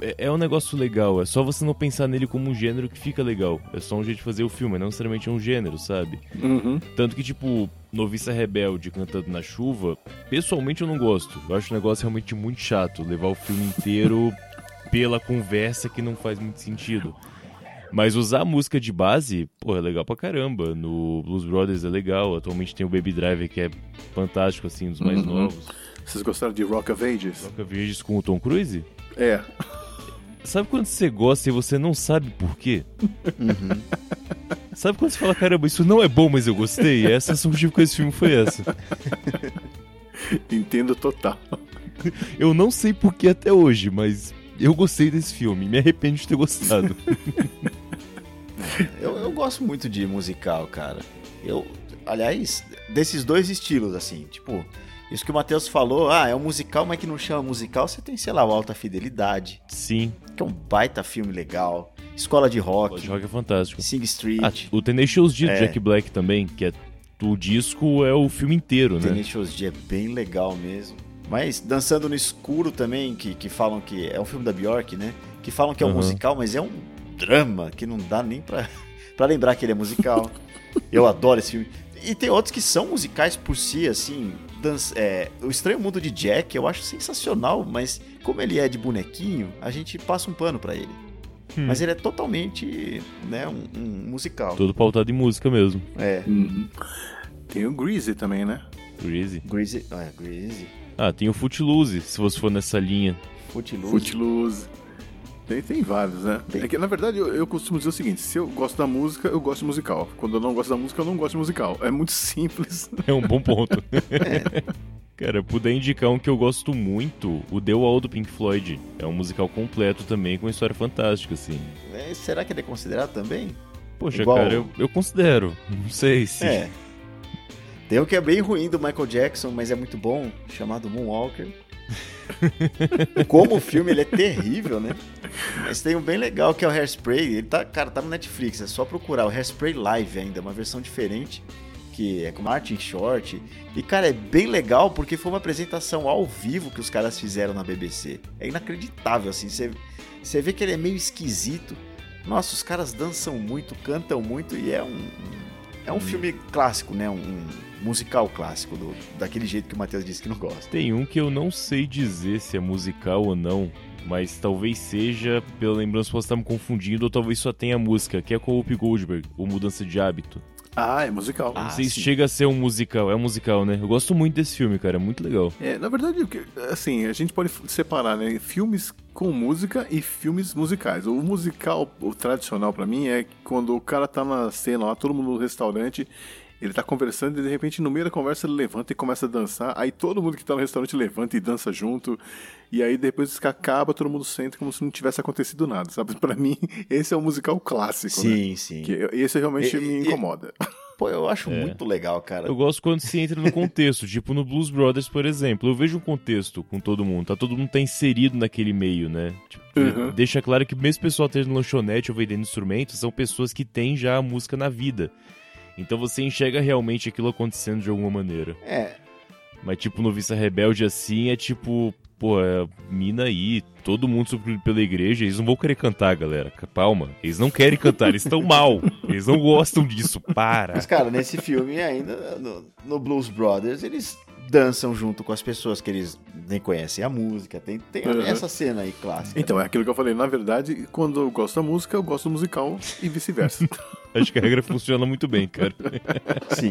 é é um negócio legal, é só você não pensar nele como um gênero que fica legal. É só um jeito de fazer o filme, não necessariamente é um gênero, sabe? Uhum. Tanto que, tipo, Noviça Rebelde cantando na chuva, pessoalmente eu não gosto. Eu acho o negócio realmente muito chato, levar o filme inteiro <laughs> pela conversa que não faz muito sentido. Mas usar a música de base, pô, é legal pra caramba. No Blues Brothers é legal. Atualmente tem o Baby Driver, que é fantástico, assim, dos mais Uhum. novos. Vocês gostaram de Rock of Ages? Toca Virgens com o Tom Cruise? É. Sabe quando você gosta e você não sabe por quê? Uhum. Sabe quando você fala, caramba, isso não é bom, mas eu gostei? Essa sensação que eu tive com esse filme foi essa. Entendo total. Eu não sei por que até hoje, mas eu gostei desse filme. Me arrependo de ter gostado. Eu, eu gosto muito de musical, cara. Eu, aliás, desses dois estilos, assim, tipo, isso que o Matheus falou, ah, é um musical, mas que não chama musical, você tem, sei lá, o Alta Fidelidade, Sim, que é um baita filme legal, Escola de o Rock, de rock é fantástico. Sing Street, Ah, o Tenacious D do É. Jack Black também, que é o disco é o filme inteiro, né? Tenacious D é bem legal mesmo. Mas Dançando no Escuro também, que, que falam que é um filme da Bjork, né? Que falam que é um Aham. musical, mas é um drama que não dá nem pra, <laughs> pra lembrar que ele é musical. Eu adoro esse filme. E tem outros que são musicais por si, assim. Dan- é, o Estranho Mundo de Jack eu acho sensacional, mas como ele é de bonequinho, a gente passa um pano pra ele. Hum. Mas ele é totalmente né, um, um musical. Todo pautado em música mesmo. É, Uhum. Tem o Greasy também, né? Greasy. Greasy, é, Greasy, Ah, tem o Footloose, se você for nessa linha. Footloose. Footloose. Tem, tem vários, né? Tem. É que, na verdade, eu, eu costumo dizer o seguinte: se eu gosto da música, eu gosto de musical. Quando eu não gosto da música, eu não gosto de musical. É muito <laughs> simples. É um bom ponto. <laughs> Cara, puder indicar um que eu gosto muito, o The Wall do Pink Floyd. É um musical completo também, com uma história fantástica, assim. É, será que ele é considerado também? Poxa, Igual- cara, eu, eu considero. Não sei se. É. Tem um que é bem ruim do Michael Jackson, mas é muito bom, chamado Moonwalker. <laughs> Como o filme ele é terrível, né? Mas tem um bem legal que é o Hairspray. Ele tá, cara, tá no Netflix, é só procurar o Hairspray Live ainda, uma versão diferente, que é com Martin Short. E cara, é bem legal porque foi uma apresentação ao vivo que os caras fizeram na BBC. É inacreditável assim, você você vê que ele é meio esquisito. Nossa, os caras dançam muito, cantam muito e é um é um filme clássico, né? Um, um musical clássico, do, daquele jeito que o Matheus disse que não gosta. Tem um que eu não sei dizer se é musical ou não, mas talvez seja, pela lembrança, posso estar me confundindo, ou talvez só tenha música, que é com o Whoopi Goldberg, o Mudança de Hábito. Ah, é musical. Ah, não sei se sim. chega a ser um musical, é um musical, né? Eu gosto muito desse filme, cara, é muito legal. É, na verdade, assim, a gente pode separar, né? Filmes com música e filmes musicais. O musical, o tradicional pra mim, é quando o cara tá na cena lá, todo mundo no restaurante, ele tá conversando e de repente no meio da conversa ele levanta e começa a dançar. Aí todo mundo que tá no restaurante levanta e dança junto. E aí depois que acaba, todo mundo sente como se não tivesse acontecido nada, sabe? <laughs> Pra mim, esse é o musical clássico, né? Sim, sim. Que eu- esse realmente E- me e- incomoda. <laughs> Pô, eu acho É. muito legal, cara. Eu gosto quando se entra no contexto, <laughs> tipo no Blues Brothers, por exemplo. Eu vejo um contexto com todo mundo, tá todo mundo tá inserido naquele meio, né? Tipo, Uhum. Deixa claro que mesmo o pessoal tendo lanchonete ou vendendo instrumentos, são pessoas que têm já a música na vida. Então você enxerga realmente aquilo acontecendo de alguma maneira. É, Mas tipo, no Vista Rebelde assim, é tipo. pô, é, mina aí, todo mundo suprido pela igreja, eles não vão querer cantar, galera. Palma. Eles não querem cantar, eles estão mal. <laughs> Eles não gostam disso, para. Mas, cara, nesse filme ainda, no, no Blues Brothers, eles dançam junto com as pessoas que eles nem conhecem a música. Tem, tem Uhum. essa cena aí clássica. Então, é aquilo que eu falei. Na verdade, quando eu gosto da música, eu gosto do musical e vice-versa. <laughs> Acho que a regra funciona muito bem, cara. <laughs> Sim.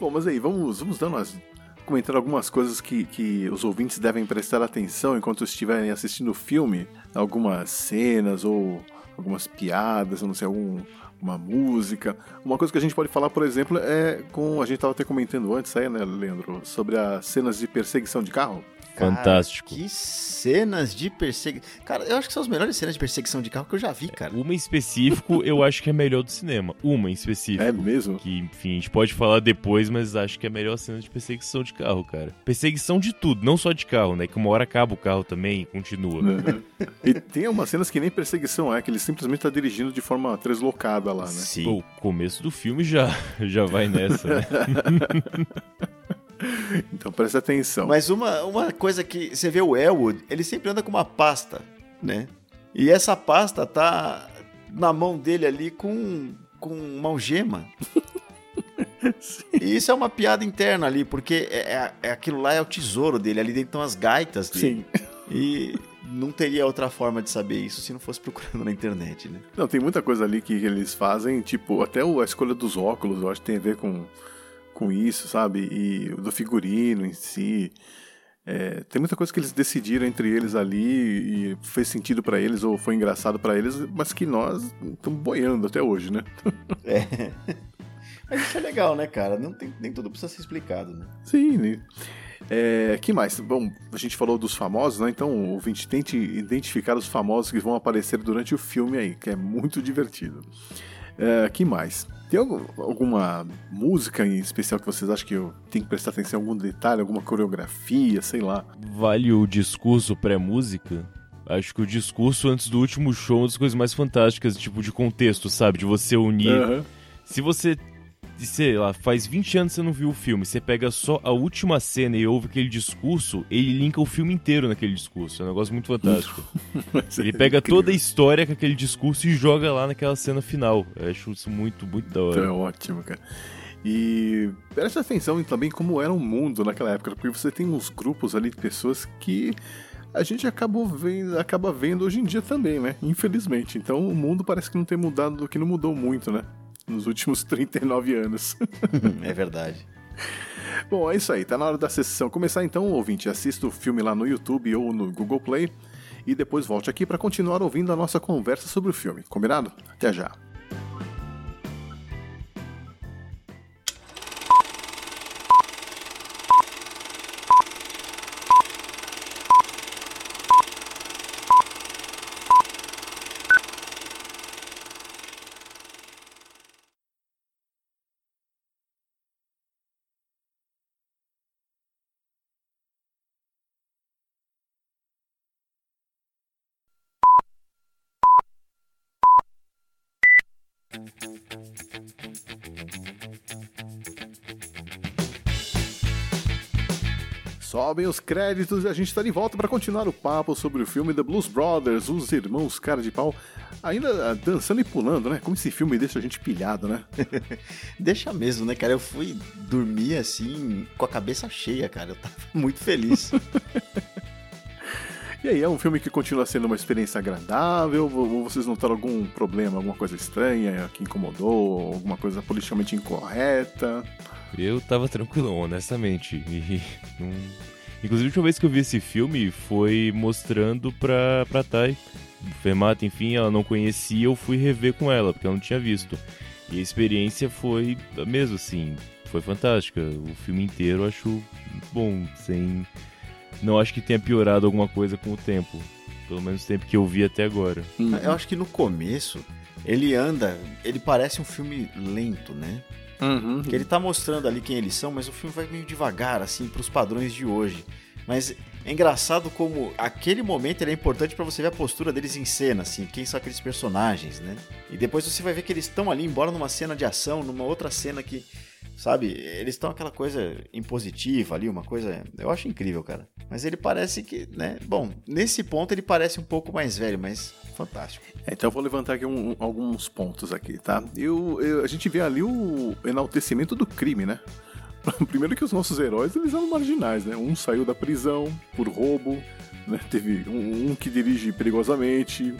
Bom, mas aí, vamos, vamos dando umas. Comentando algumas coisas que, que os ouvintes devem prestar atenção enquanto estiverem assistindo o filme. Algumas cenas ou algumas piadas, eu não sei, algum, uma música. Uma coisa que a gente pode falar, por exemplo, é com. A gente estava até comentando antes aí, né, Leandro? Sobre as cenas de perseguição de carro. Fantástico. Cara, que cenas de perseguição. Cara, eu acho que são as melhores cenas de perseguição de carro que eu já vi, cara. Uma em específico, <laughs> eu acho que é melhor do cinema. Uma em específico. É mesmo? Que, enfim, a gente pode falar depois, mas acho que é a melhor cena de perseguição de carro, cara. Perseguição de tudo, não só de carro, né? Que uma hora acaba o carro também e continua. Uhum. e tem umas cenas que nem perseguição é, que ele simplesmente tá dirigindo de forma deslocada lá, né? Sim. Pô, o começo do filme já, <laughs> já vai nessa, né? <laughs> <laughs> Então presta atenção. Mas uma, uma coisa que você vê o Elwood, ele sempre anda com uma pasta, né? E essa pasta tá na mão dele ali com, com uma algema. <laughs> E isso é uma piada interna ali, porque é, é- é aquilo lá é o tesouro dele, ali dentro estão as gaitas dele. Sim. E não teria outra forma de saber isso se não fosse procurando na internet, né? Não, tem muita coisa ali que eles fazem, tipo, até a escolha dos óculos, eu acho que tem a ver com, com isso, sabe? E do figurino em si. É, tem muita coisa que eles decidiram entre eles ali e fez sentido pra eles ou foi engraçado pra eles, mas que nós estamos boiando até hoje, né? <laughs> É. Mas isso é legal, né, cara? Não tem, nem tudo precisa ser explicado, né? Sim, né? É, que mais? Bom, a gente falou dos famosos, né? Então, o ouvinte tente identificar os famosos que vão aparecer durante o filme aí, que é muito divertido. É, que mais? Tem algum- alguma música em especial que vocês acham que eu tenho que prestar atenção em algum detalhe, alguma coreografia, sei lá? Vale o discurso pré-música? Acho que o discurso antes do último show é uma das coisas mais fantásticas, tipo, de contexto, sabe? De você unir. Aham. Se você, sei lá, faz 20 anos que você não viu o filme, você pega só a última cena e ouve aquele discurso, ele linka o filme inteiro naquele discurso. É um negócio muito fantástico. <laughs> Ele é pega toda a história com aquele discurso e joga lá naquela cena final. Eu acho isso muito, muito da Então é hora. ótimo, cara. E preste atenção também como era o mundo naquela época, porque você tem uns grupos ali de pessoas que a gente acabou vendo, acaba vendo hoje em dia também, né? Infelizmente. Então o mundo parece que não tem mudado do que não mudou muito, né? Nos últimos <laughs> 39 anos. É verdade. Bom, é isso aí. Tá na hora da sessão começar então, ouvinte. Assista o filme lá no YouTube ou no Google Play e depois volte aqui para continuar ouvindo a nossa conversa sobre o filme. Combinado? Até já. Sobem os créditos e a gente está de volta para continuar o papo sobre o filme The Blues Brothers, os irmãos cara de pau, ainda ah, dançando e pulando, né? Como esse filme deixa a gente pilhado, né? <laughs> Deixa mesmo, né, cara? Eu fui dormir assim, com a cabeça cheia, cara. Eu tava <laughs> muito feliz. <laughs> E aí, é um filme que continua sendo uma experiência agradável? Ou vocês notaram algum problema, alguma coisa estranha que incomodou, alguma coisa politicamente incorreta? Eu tava tranquilo, honestamente. E não- Inclusive, a última vez que eu vi esse filme foi mostrando pra, pra Thay. Fermata, enfim, ela não conhecia, eu fui rever com ela, porque ela não tinha visto. E a experiência foi a mesma, assim, foi fantástica. O filme inteiro eu acho bom, sem... Não acho que tenha piorado alguma coisa com o tempo. Pelo menos o tempo que eu vi até agora. Eu acho que no começo, ele anda, ele parece um filme lento, né? Uhum. Porque ele tá mostrando ali quem eles são, mas o filme vai meio devagar, assim, pros padrões de hoje. Mas é engraçado como aquele momento ele é importante pra você ver a postura deles em cena, assim, quem são aqueles personagens, né? E depois você vai ver que eles estão ali, embora numa cena de ação, numa outra cena que sabe? Eles estão aquela coisa impositiva ali, uma coisa. Eu acho incrível, cara. Mas ele parece que, né? Bom, nesse ponto ele parece um pouco mais velho, mas fantástico. É, então eu vou levantar aqui um- alguns pontos aqui, tá? Eu, eu- a gente vê ali o enaltecimento do crime, né? <laughs> Primeiro que os nossos heróis, eles eram marginais, né? Um saiu da prisão por roubo, né? Teve um, um que dirige perigosamente?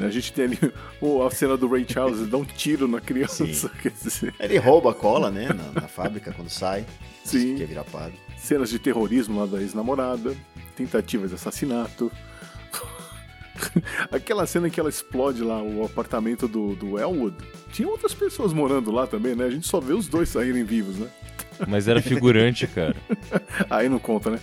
A gente tem ali o- a cena do Ray Charles, ele dá um tiro na criança, <laughs> dizer, Ele rouba a cola, né? Na, na fábrica quando sai. Sim. Quer virar padre. cenas de terrorismo lá da ex-namorada, tentativas de assassinato. <laughs> Aquela cena em que ela explode lá o apartamento do, do Elwood. Tinha outras pessoas morando lá também, né? A gente só vê os dois saírem vivos, né? Mas era figurante, cara. <laughs> Aí não conta, né?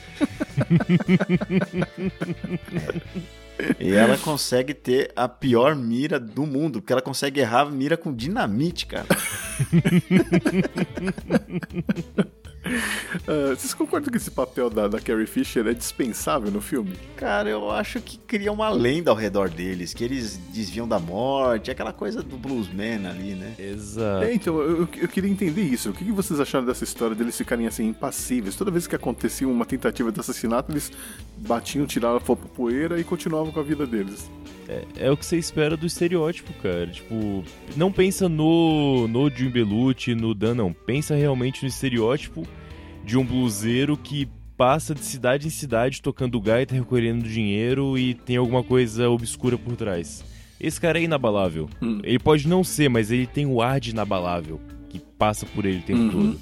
E ela consegue ter a pior mira do mundo, porque ela consegue errar a mira com dinamite, cara. <laughs> Ah, vocês concordam que esse papel da, da Carrie Fisher é dispensável no filme? Cara, eu acho que cria uma lenda ao redor deles, que eles desviam da morte, aquela coisa do bluesman ali, né? Exato. É, então, eu, eu queria entender isso. O que, vocês acharam dessa história deles ficarem assim, impassíveis? Toda vez que acontecia uma tentativa de assassinato, eles batiam, tiravam a foto poeira e continuavam com a vida deles. É o que você espera do estereótipo, cara. Tipo, não pensa no, no Jim Belushi, no Dan, não. Pensa realmente no estereótipo de um bluseiro que passa de cidade em cidade tocando gaita, recolhendo dinheiro e tem alguma coisa obscura por trás. Esse cara é inabalável. Hum. Ele pode não ser, mas ele tem o ar de inabalável que passa por ele o tempo Uhum. todo.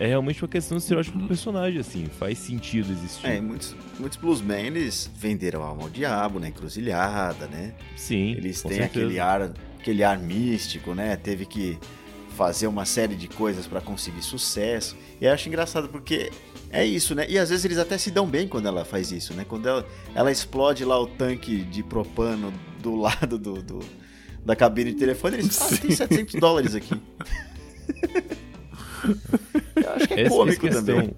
É realmente uma questão do estereótipo do personagem, assim. Faz sentido existir. É, muitos, muitos bluesmen, eles venderam a alma ao diabo, né? Encruzilhada, né? Sim. Eles têm certeza. aquele ar, aquele ar místico, né? Teve que fazer uma série de coisas pra conseguir sucesso. E eu acho engraçado porque é isso, né? E às vezes eles até se dão bem quando ela faz isso, né? Quando ela, ela explode lá o tanque de propano do <laughs> lado do, do- da cabine de telefone, eles ah, tem 700 dólares aqui. <laughs> eu acho que é Essa, cômico essa questão, também.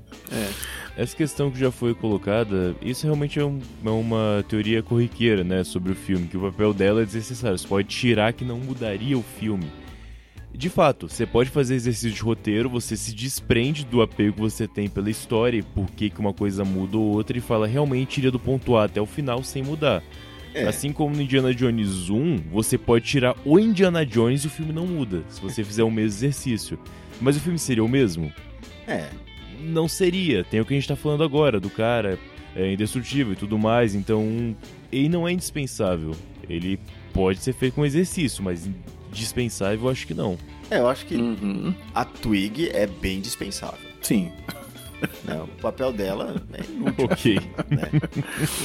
Essa questão que já foi colocada, isso realmente é, um- é uma teoria corriqueira, né, sobre o filme, que o papel dela é desnecessário. Você pode tirar que não mudaria o filme. De fato, você pode fazer exercício de roteiro, você se desprende do apego que você tem pela história e por que que uma coisa muda ou outra e fala realmente iria do ponto A até o final sem mudar. É. Assim como no Indiana Jones 1, você pode tirar o Indiana Jones e o filme não muda, se você fizer o mesmo exercício. Mas o filme seria o mesmo? É, não seria. Tem o que a gente tá falando agora, do cara é indestrutível e tudo mais, então ele não é indispensável. Ele pode ser feito com exercício, mas indispensável eu acho que não. é, eu acho que Uhum. a Twig é bem dispensável. Sim. né? O papel dela é inútil, <laughs> ok. né?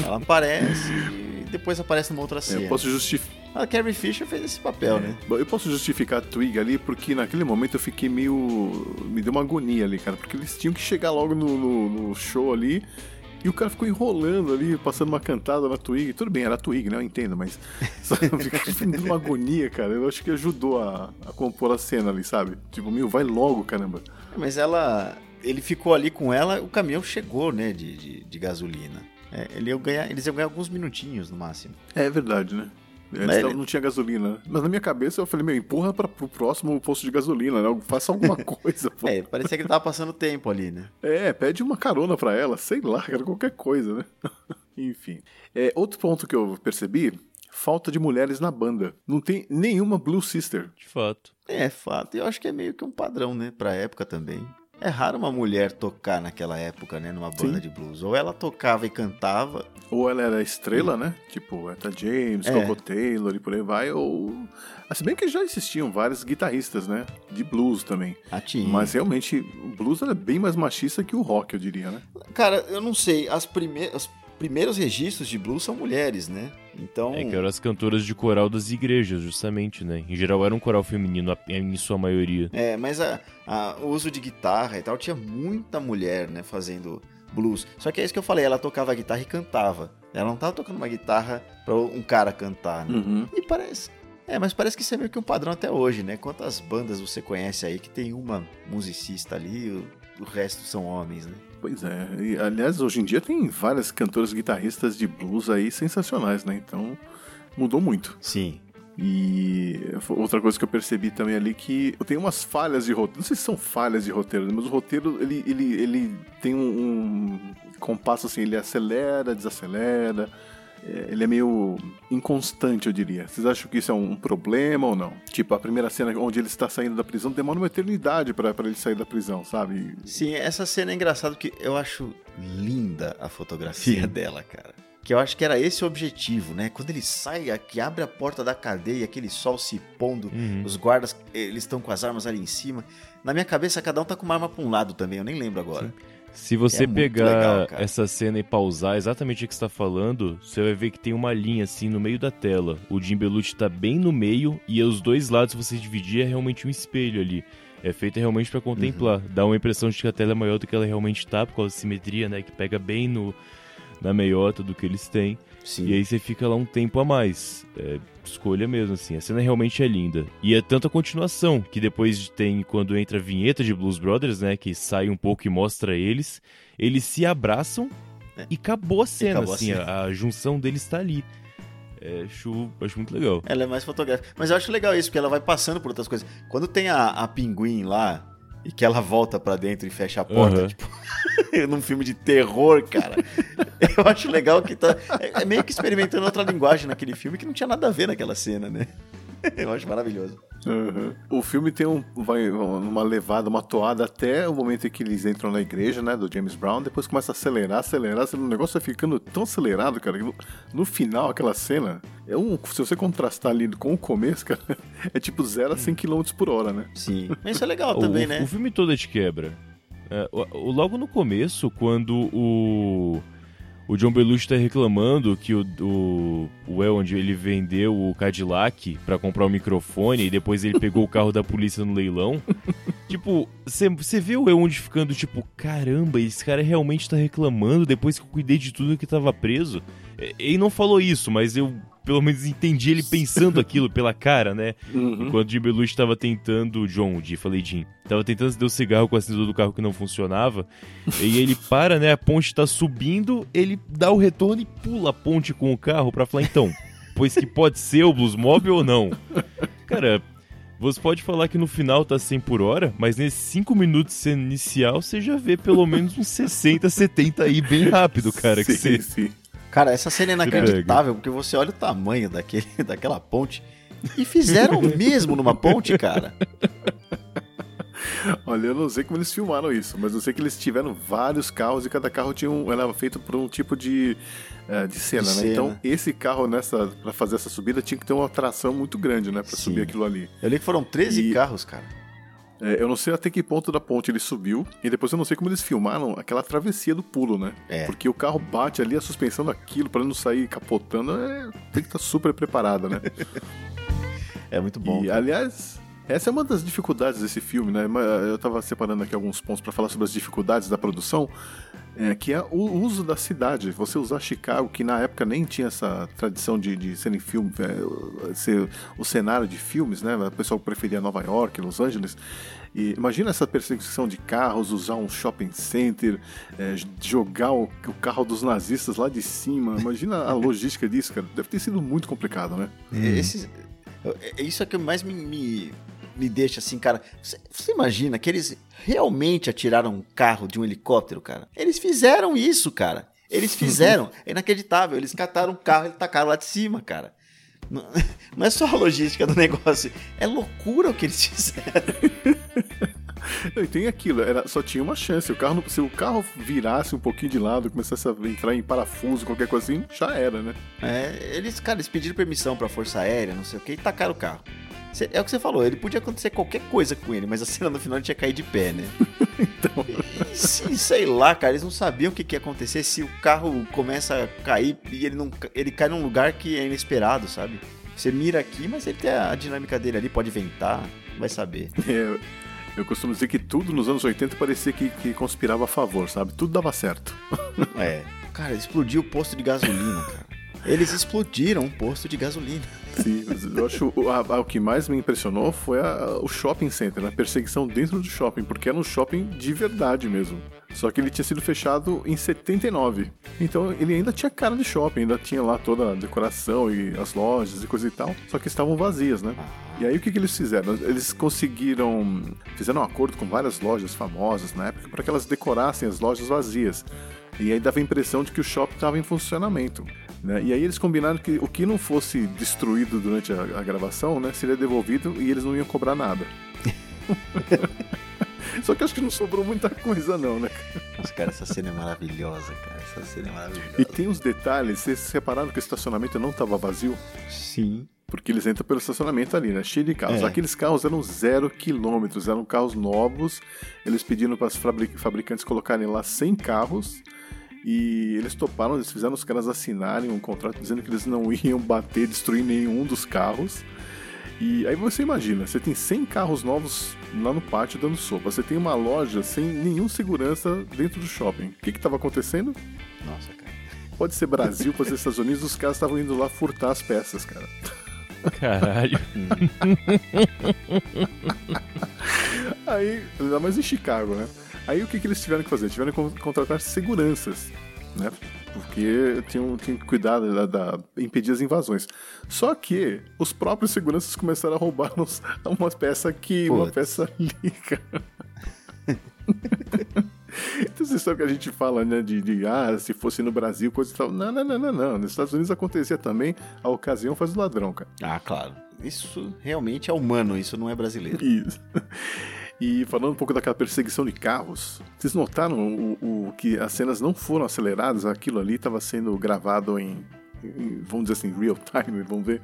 Ela aparece e depois aparece numa outra cena. Eu posso, justificar. A Carrie Fisher fez esse papel, né? eu posso justificar a Twig ali porque naquele momento eu fiquei meio. Me deu uma agonia ali, cara. Porque eles tinham que chegar logo no, no- no show ali. E o cara ficou enrolando ali, passando uma cantada na Twig. Tudo bem, era a Twig, né? Eu entendo, mas. <laughs> Eu fiquei uma agonia, cara. Eu acho que ajudou a, a compor a cena ali, sabe? Tipo, meu, vai logo, caramba. Mas ela. Ele ficou ali com ela, o caminhão chegou, né? De, de, de gasolina. É, ele ia ganhar, eles iam ganhar alguns minutinhos no máximo. É verdade, né? Tavam- ele- não tinha gasolina. né? Mas na minha cabeça eu falei, meu, empurra pra, pro próximo posto de gasolina, né? Faça alguma <laughs> coisa, pô. É, parecia que ele tava passando tempo ali, né? É, pede uma carona pra ela, sei lá, cara, qualquer coisa, né? <laughs> Enfim. É, outro ponto que eu percebi, falta de mulheres na banda. Não tem nenhuma Blue Sister. De fato. É fato. E eu acho que é meio que um padrão, né? Pra época também. É raro uma mulher tocar naquela época, né? Numa banda Sim. de blues. Ou ela tocava e cantava, Ou ela era estrela, né? Tipo, Etta James, É. Coco Taylor e por aí vai, ou... Ah, Se bem que já existiam vários guitarristas, né? De blues também. a tinha. Mas realmente, o blues é bem mais machista que o rock, eu diria, né? Cara, eu não sei. As primeiras. Os primeiros registros de blues são mulheres, né? Então. É que eram as cantoras de coral das igrejas, justamente, né? Em geral era um coral feminino a- em sua maioria. É, mas a, a- o uso de guitarra e tal, tinha muita mulher, né, fazendo blues. Só que é isso que eu falei, ela tocava guitarra e cantava. Ela não tava tocando uma guitarra pra um cara cantar, né? Uhum. E parece. É, mas parece que isso é meio que um padrão até hoje, né? Quantas bandas você conhece aí que tem uma musicista ali, o, o resto são homens, né? Pois é. E, aliás, hoje em dia tem várias cantoras guitarristas de blues aí sensacionais, né? Então, mudou muito. Sim. E outra coisa que eu percebi também ali que tem umas falhas de roteiro. Não sei se são falhas de roteiro, mas o roteiro ele, ele, ele tem um, um compasso assim, ele acelera, desacelera. Ele é meio inconstante, eu diria. Vocês acham que isso é um problema ou não? Tipo, a primeira cena onde ele está saindo da prisão demora uma eternidade para ele sair da prisão, sabe? Sim, essa cena é engraçada porque eu acho linda a fotografia Sim. dela, cara. Que eu acho que era esse o objetivo, né? Quando ele sai, que abre a porta da cadeia, aquele sol se pondo, uhum. os guardas, eles estão com as armas ali em cima. Na minha cabeça, cada um tá com uma arma pra um lado também, eu nem lembro agora. Sim. Se você é pegar legal, essa cena e pausar exatamente o que está falando, você vai ver que tem uma linha assim no meio da tela. O Jim Belushi está bem no meio e os dois lados, se você dividir, é realmente um espelho ali. É feita realmente para contemplar. Uhum. Dá uma impressão de que a tela é maior do que ela realmente está, por causa da simetria, né? Que pega bem no, na meiota do que eles têm. Sim. E aí você fica lá um tempo a mais. É, escolha mesmo, assim. A cena realmente é linda. E é tanto a continuação, que depois tem quando entra a vinheta de Blues Brothers, né? Que sai um pouco e mostra eles. Eles se abraçam é. e acabou a cena, acabou assim. A, cena. A, a, junção deles está ali. É, acho, acho muito legal. Ela é mais fotográfica. Mas eu acho legal isso, porque ela vai passando por outras coisas. Quando tem a, a pinguim lá, e que ela volta para dentro e fecha a porta, uhum. tipo, <laughs> num filme de terror, cara. <laughs> Eu acho legal que tá. É, é meio que experimentando outra linguagem naquele filme que não tinha nada a ver naquela cena, né? <laughs> Eu acho maravilhoso. Uhum. O filme tem um, vai uma levada, uma toada até o momento em que eles entram na igreja, né, do James Brown, depois começa a acelerar, acelerar, acelerar o negócio vai ficando tão acelerado, cara, que no, no, final, aquela cena, é um, se você contrastar ali com o começo, cara, <laughs> é tipo 0 a 100 km por hora, né? Sim. <laughs> Mas isso é legal também, o, né? O filme todo é de quebra. É, o, logo no começo, quando o o John Belushi tá reclamando que o, o, o El, onde ele vendeu o Cadillac para comprar o microfone e depois ele pegou o carro da polícia no leilão. <laughs> tipo, você vê o Elrond ficando tipo, caramba, esse cara realmente tá reclamando depois que eu cuidei de tudo que tava preso. Ele não falou isso, mas eu pelo menos entendi ele pensando aquilo pela cara, né? Uhum. Enquanto o Jim Belushi estava tentando, John, de falei Jim, estava tentando acender o cigarro com o acendedor do carro que não funcionava, e ele para, né? A ponte está subindo, ele dá o retorno e pula a ponte com o carro para falar então, pois que pode ser o Blues Mob ou não. Cara, você pode falar que no final tá 100 por hora, mas nesses 5 minutos inicial você já vê pelo menos uns 60, 70 aí bem rápido, cara. Sim, que você... sim. Cara, essa cena é inacreditável, porque você olha o tamanho daquele, <laughs> daquela ponte. E fizeram o mesmo numa ponte, cara. <laughs> Olha, eu não sei como eles filmaram isso, mas eu sei que eles tiveram vários carros e cada carro tinha um, era feito por um tipo de, uh, de cena, de né? Cena. Então, esse carro nessa para fazer essa subida tinha que ter uma atração muito grande, né, para subir aquilo ali. Eu li que foram 13 e... carros, cara. É, eu não sei até que ponto da ponte ele subiu, e depois eu não sei como eles filmaram aquela travessia do pulo, né? É. Porque o carro bate ali, a suspensão daquilo, para não sair capotando, é, tem que estar tá super preparada, né? <laughs> é muito bom. E, aliás, essa é uma das dificuldades desse filme, né? Eu tava separando aqui alguns pontos para falar sobre as dificuldades da produção, é, que é o uso da cidade. Você usar Chicago, que na época nem tinha essa tradição de, de serem filme, é, ser o cenário de filmes, né? O pessoal preferia Nova York, Los Angeles. E imagina essa perseguição de carros, usar um shopping center, é, jogar o, o, carro dos nazistas lá de cima. Imagina a <laughs> logística disso, cara. Deve ter sido muito complicado, né? Esse, é, isso é que mais me, me me deixa assim, cara. Você, você, imagina que eles realmente atiraram um carro de um helicóptero, cara? Eles fizeram isso, cara. Eles <laughs> fizeram. é inacreditável. Eles cataram um carro e tacaram lá de cima, cara. Não, <laughs> não é só a logística do negócio. É loucura o que eles <laughs> fizeram. <laughs> E tem aquilo, era, só tinha uma chance. O carro, se o carro virasse um pouquinho de lado, começasse a entrar em parafuso, qualquer coisa assim, já era, né? É, eles, cara, eles pediram permissão pra Força Aérea, não sei o que, e tacaram o carro. É o que você falou, ele podia acontecer qualquer coisa com ele, mas a cena no final tinha caído de pé, né? <laughs> então. E, sei lá, cara, eles não sabiam o que, que ia acontecer se o carro começa a cair e ele não ele cai num lugar que é inesperado, sabe? Você mira aqui, mas ele tem a dinâmica dele ali, pode ventar, vai saber. <laughs> É, eu costumo dizer que tudo nos anos 80 parecia que, que conspirava a favor, sabe? Tudo dava certo. É. Cara, explodiu o posto de gasolina, cara. Eles explodiram um posto de gasolina. Sim, eu acho a- a- o que mais me impressionou foi a- o shopping center, a perseguição dentro do shopping, porque era um shopping de verdade mesmo. Só que ele tinha sido fechado em 79. Então ele ainda tinha cara de shopping, ainda tinha lá toda a decoração e as lojas e coisa e tal. Só que estavam vazias, né? E aí o que, que eles fizeram? Eles conseguiram. Fizeram um acordo com várias lojas famosas na época para que elas decorassem as lojas vazias. E aí dava a impressão de que o shopping estava em funcionamento. Né? E aí eles combinaram que o que não fosse destruído durante a, a gravação né, seria devolvido e eles não iam cobrar nada. <laughs> Só que acho que não sobrou muita coisa, não, né? Mas, cara, essa cena é maravilhosa, cara. Essa cena é maravilhosa. E tem uns detalhes, vocês repararam que o estacionamento não estava vazio? Sim. Porque eles entram pelo estacionamento ali, né? Cheio de carros. É. Aqueles carros eram zero quilômetros, eram carros novos. Eles pediram para os fabricantes colocarem lá 100 carros. E eles toparam, eles fizeram os caras assinarem um contrato dizendo que eles não <laughs> iam bater, destruir nenhum dos carros. E aí você imagina, você tem 100 carros novos lá no pátio dando sopa. Você tem uma loja sem nenhum segurança dentro do shopping. O que estava acontecendo? Nossa, cara. Pode ser Brasil, pode ser Estados Unidos, os caras estavam indo lá furtar as peças, cara. Caralho. <laughs> Aí, ainda mais em Chicago, né? Aí o que, que eles tiveram que fazer? Tiveram que con- contratar seguranças, né? Porque tinham, tinham que cuidar da, da- impedir as invasões. Só que os próprios seguranças começaram a roubar <laughs> uns, umas peças aqui, uma Putz. peça ali, cara. <laughs> Então, vocês sabem que a gente fala, né, de, de, ah, se fosse no Brasil, coisa e tal. Não, não, não, não, não. Nos Estados Unidos acontecia também, a ocasião faz o ladrão, cara. Ah, claro. Isso realmente é humano, isso não é brasileiro. Isso. E falando um pouco daquela perseguição de carros, vocês notaram o, o- que as cenas não foram aceleradas? Aquilo ali estava sendo gravado em, em, vamos dizer assim, real time, vamos ver.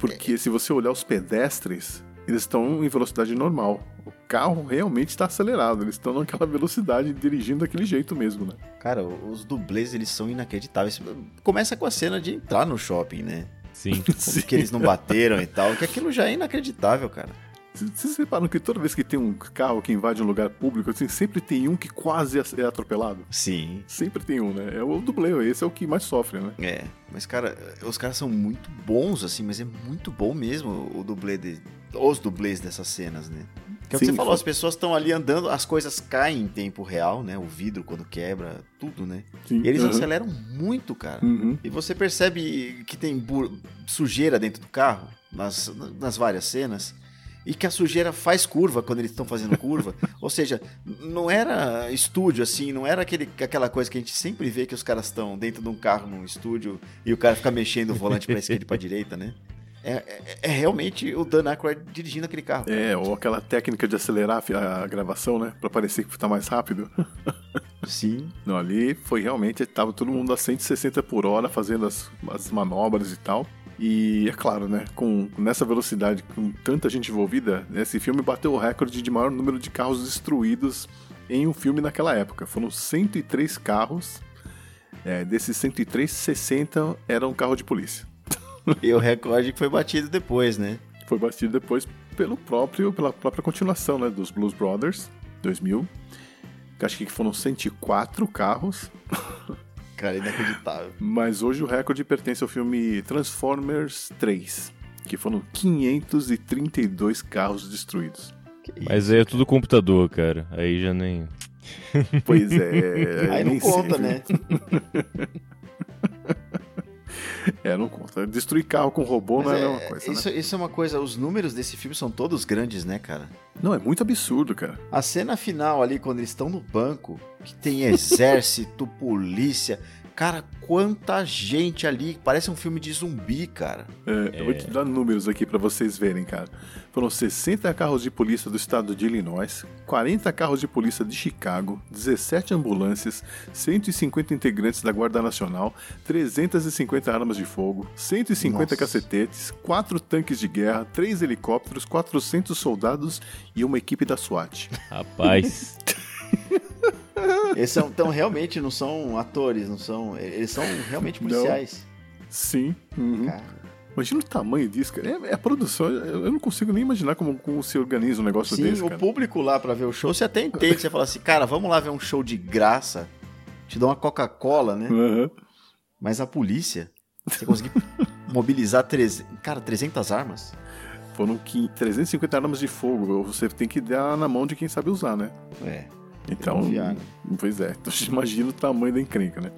Porque se você olhar os pedestres, eles estão em velocidade normal. O carro realmente está acelerado, eles estão naquela velocidade dirigindo daquele jeito mesmo, né? Cara, os dublês, eles são inacreditáveis. Começa com a cena de entrar no shopping, né? Sim. Como que eles não bateram e tal, que aquilo já é inacreditável, cara. Vocês reparam que toda vez que tem um carro que invade um lugar público, assim, sempre tem um que quase é atropelado? Sim. Sempre tem um, né? É o dublê, esse é o que mais sofre, né? É, mas cara, os caras são muito bons, assim, mas é muito bom mesmo o dublê de. Os dublês dessas cenas, né? Que é o que você falou, as pessoas estão ali andando, as coisas caem em tempo real, né? O vidro quando quebra, tudo, né? Sim. E eles Uhum. aceleram muito, cara. Uhum. E você percebe que tem sujeira dentro do carro, nas, nas várias cenas, e que a sujeira faz curva quando eles estão fazendo curva. <laughs> Ou seja, não era estúdio assim, não era aquele, aquela coisa que a gente sempre vê que os caras estão dentro de um carro num estúdio e o cara fica mexendo o volante pra esquerda e pra direita, né? É, é- é realmente o Dan Aykroyd dirigindo aquele carro. É, ou aquela técnica de acelerar a gravação, né? Pra parecer que tá mais rápido. <laughs> Sim. Não, ali foi realmente, tava todo mundo a 160 por hora fazendo as, as manobras e tal. E é claro, né? Com nessa velocidade, com tanta gente envolvida, esse filme bateu o recorde de maior número de carros destruídos em um filme naquela época. Foram 103 carros. É, desses 103, 60 eram carro de polícia. E o recorde que foi batido depois, né? Foi batido depois pelo próprio, pela própria continuação, né, dos Blues Brothers, 2000. Que Acho que foram 104 carros, <laughs> Cara, inacreditável. mas hoje o recorde pertence ao filme Transformers 3, que foram 532 carros destruídos. Mas aí é tudo computador, cara. Aí já nem. Pois é. Aí não conta, né? <laughs> É, não conta. Destruir carro com robô Mas não é, é- a mesma coisa, isso, né? isso é uma coisa, os números desse filme são todos grandes, né, cara? Não, é muito absurdo, cara. A cena final ali, quando eles estão no banco, que tem exército, <laughs> polícia. Cara, quanta gente ali. Parece um filme de zumbi, cara. É, Eu vou te dar números aqui pra vocês verem, cara. Foram 60 carros de polícia do estado de Illinois, 40 carros de polícia de Chicago, 17 ambulâncias, 150 integrantes da Guarda Nacional, 350 armas de fogo, 150 Nossa. cacetetes, 4 tanques de guerra, 3 helicópteros, 400 soldados e uma equipe da SWAT. Rapaz. <laughs> Eles são, então, realmente não são atores, não são. Eles são realmente Não. policiais. Sim. uhum. Imagina o tamanho disso, cara. É, é a produção. Eu não consigo nem imaginar como, como se organiza um negócio Sim, desse, o cara. público lá pra ver o show, você até entende. Você fala assim, cara, vamos lá ver um show de graça. Te dá uma Coca-Cola, né? Aham. Mas a polícia, você conseguir mobilizar, treze... cara, 300 armas? Foram qui- 350 armas de fogo. Você tem que dar na mão de quem sabe usar, né? É. Então, né? pois é. Então, <laughs> imagina o tamanho da encrenca, né?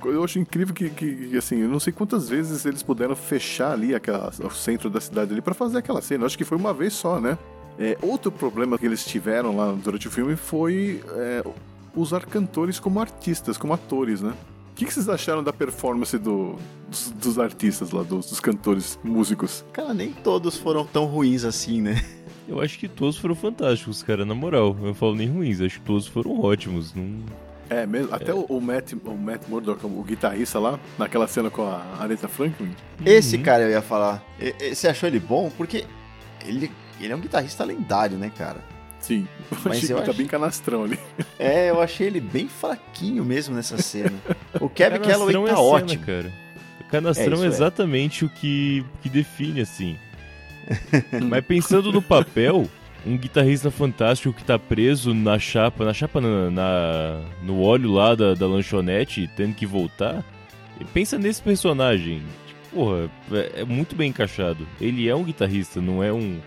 Coisa- Eu acho incrível que, que, assim, eu não sei quantas vezes eles puderam fechar ali aquela, o centro da cidade ali pra fazer aquela cena. Eu acho que foi uma vez só, né? É, outro problema que eles tiveram lá durante o filme foi é, usar cantores como artistas, como atores, né? O que, que vocês acharam da performance do- dos, dos artistas lá, dos, dos cantores, músicos? Cara, nem todos foram tão ruins assim, né? Eu acho que todos foram fantásticos, cara, na moral. Eu falo nem ruins, acho que todos foram ótimos. Não... É, mesmo, até O, o Matt, o Matt Murdock, o guitarrista lá, naquela cena com a Aretha Franklin, Esse Uhum. cara eu ia falar. E- e- Você achou ele bom? Porque ele, ele é um guitarrista lendário, né, cara? sim, <laughs> eu Mas achei que eu ele tá acho- bem canastrão ali. É, eu achei ele bem fraquinho mesmo nessa cena. O Kevin Canastrão Calloway é tá cena, ótimo. cara. O Canastrão É, isso é é. exatamente o que, que define, assim. <laughs> Mas pensando no papel, um guitarrista fantástico que tá preso na chapa, na chapa, na, na- no óleo lá da, da lanchonete, tendo que voltar. Pensa nesse personagem. Tipo, porra, é, é muito bem encaixado. Ele é um guitarrista, não é um.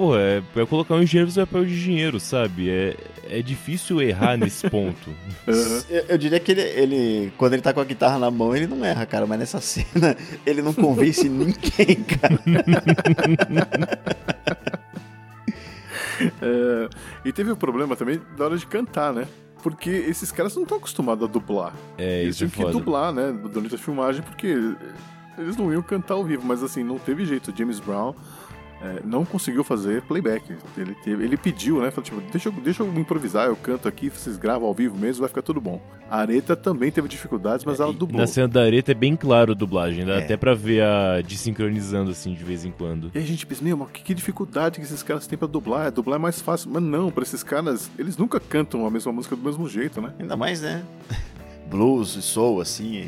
Porra, é, é colocar um engenheiro no papel de engenheiro, sabe? É, é difícil errar nesse <laughs> ponto. Eu, eu diria que ele, ele, quando ele tá com a guitarra na mão, ele não erra, cara. Mas nessa <laughs> cena, ele não convence <laughs> ninguém, cara. É, e teve o problema também da hora de cantar, né? Porque esses caras não estão acostumados a dublar. É, eles isso é tinham que foda. dublar, né? Durante a filmagem, porque eles não iam cantar ao vivo, mas assim, não teve jeito. O James Brown é, não conseguiu fazer playback. Ele, teve- ele pediu, né? Falou, tipo, deixa eu, deixa eu improvisar, eu canto aqui, vocês gravam ao vivo mesmo, vai ficar tudo bom. A Areta também teve dificuldades, mas ela E dublou. Na cena da areta é bem claro a dublagem, dá É. até pra ver a desincronizando assim de vez em quando. E a gente pensa, meu, mas que, que dificuldade que esses caras têm pra dublar? É, Dublar é mais fácil. Mas não, pra esses caras, eles nunca cantam a mesma música do mesmo jeito, né? Ainda mais, né? <laughs> Blues e soul, assim.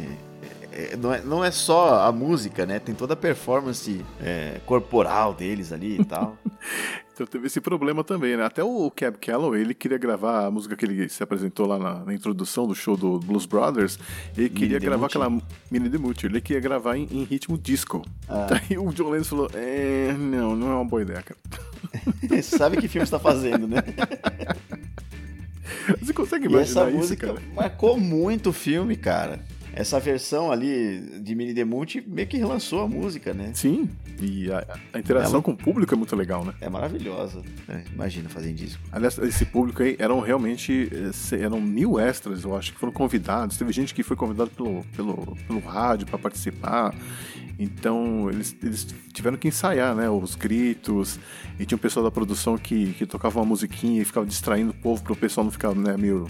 É- não, é, não é só a música, né? Tem toda a performance é, corporal deles ali e tal. <laughs> Então teve esse problema também, né? Até o Cab Calloway, ele queria gravar a música que ele se apresentou lá na, na introdução do show do Blues Brothers. Ele queria gravar aquela Mini Demucci, ele queria gravar em, em ritmo disco. Ah. <laughs> Daí o John Lennon falou: É, não, não é uma boa ideia, cara. Você <laughs> sabe que filme você tá fazendo, né? Você consegue E essa imaginar isso, música cara? marcou muito o filme, cara. Essa versão ali de Mini Demute meio que relançou a música, né? Sim, e a, a interação Ela- com o público é muito legal, né? É maravilhosa. É, imagina fazendo disco. Aliás, esse público aí eram realmente eram mil extras, eu acho que foram convidados. Teve gente que foi convidado pelo, pelo, pelo rádio para participar. Então eles, eles tiveram que ensaiar, né? Os gritos. E tinha um pessoal da produção que, que tocava uma musiquinha e ficava distraindo o povo para o pessoal não ficar né, meio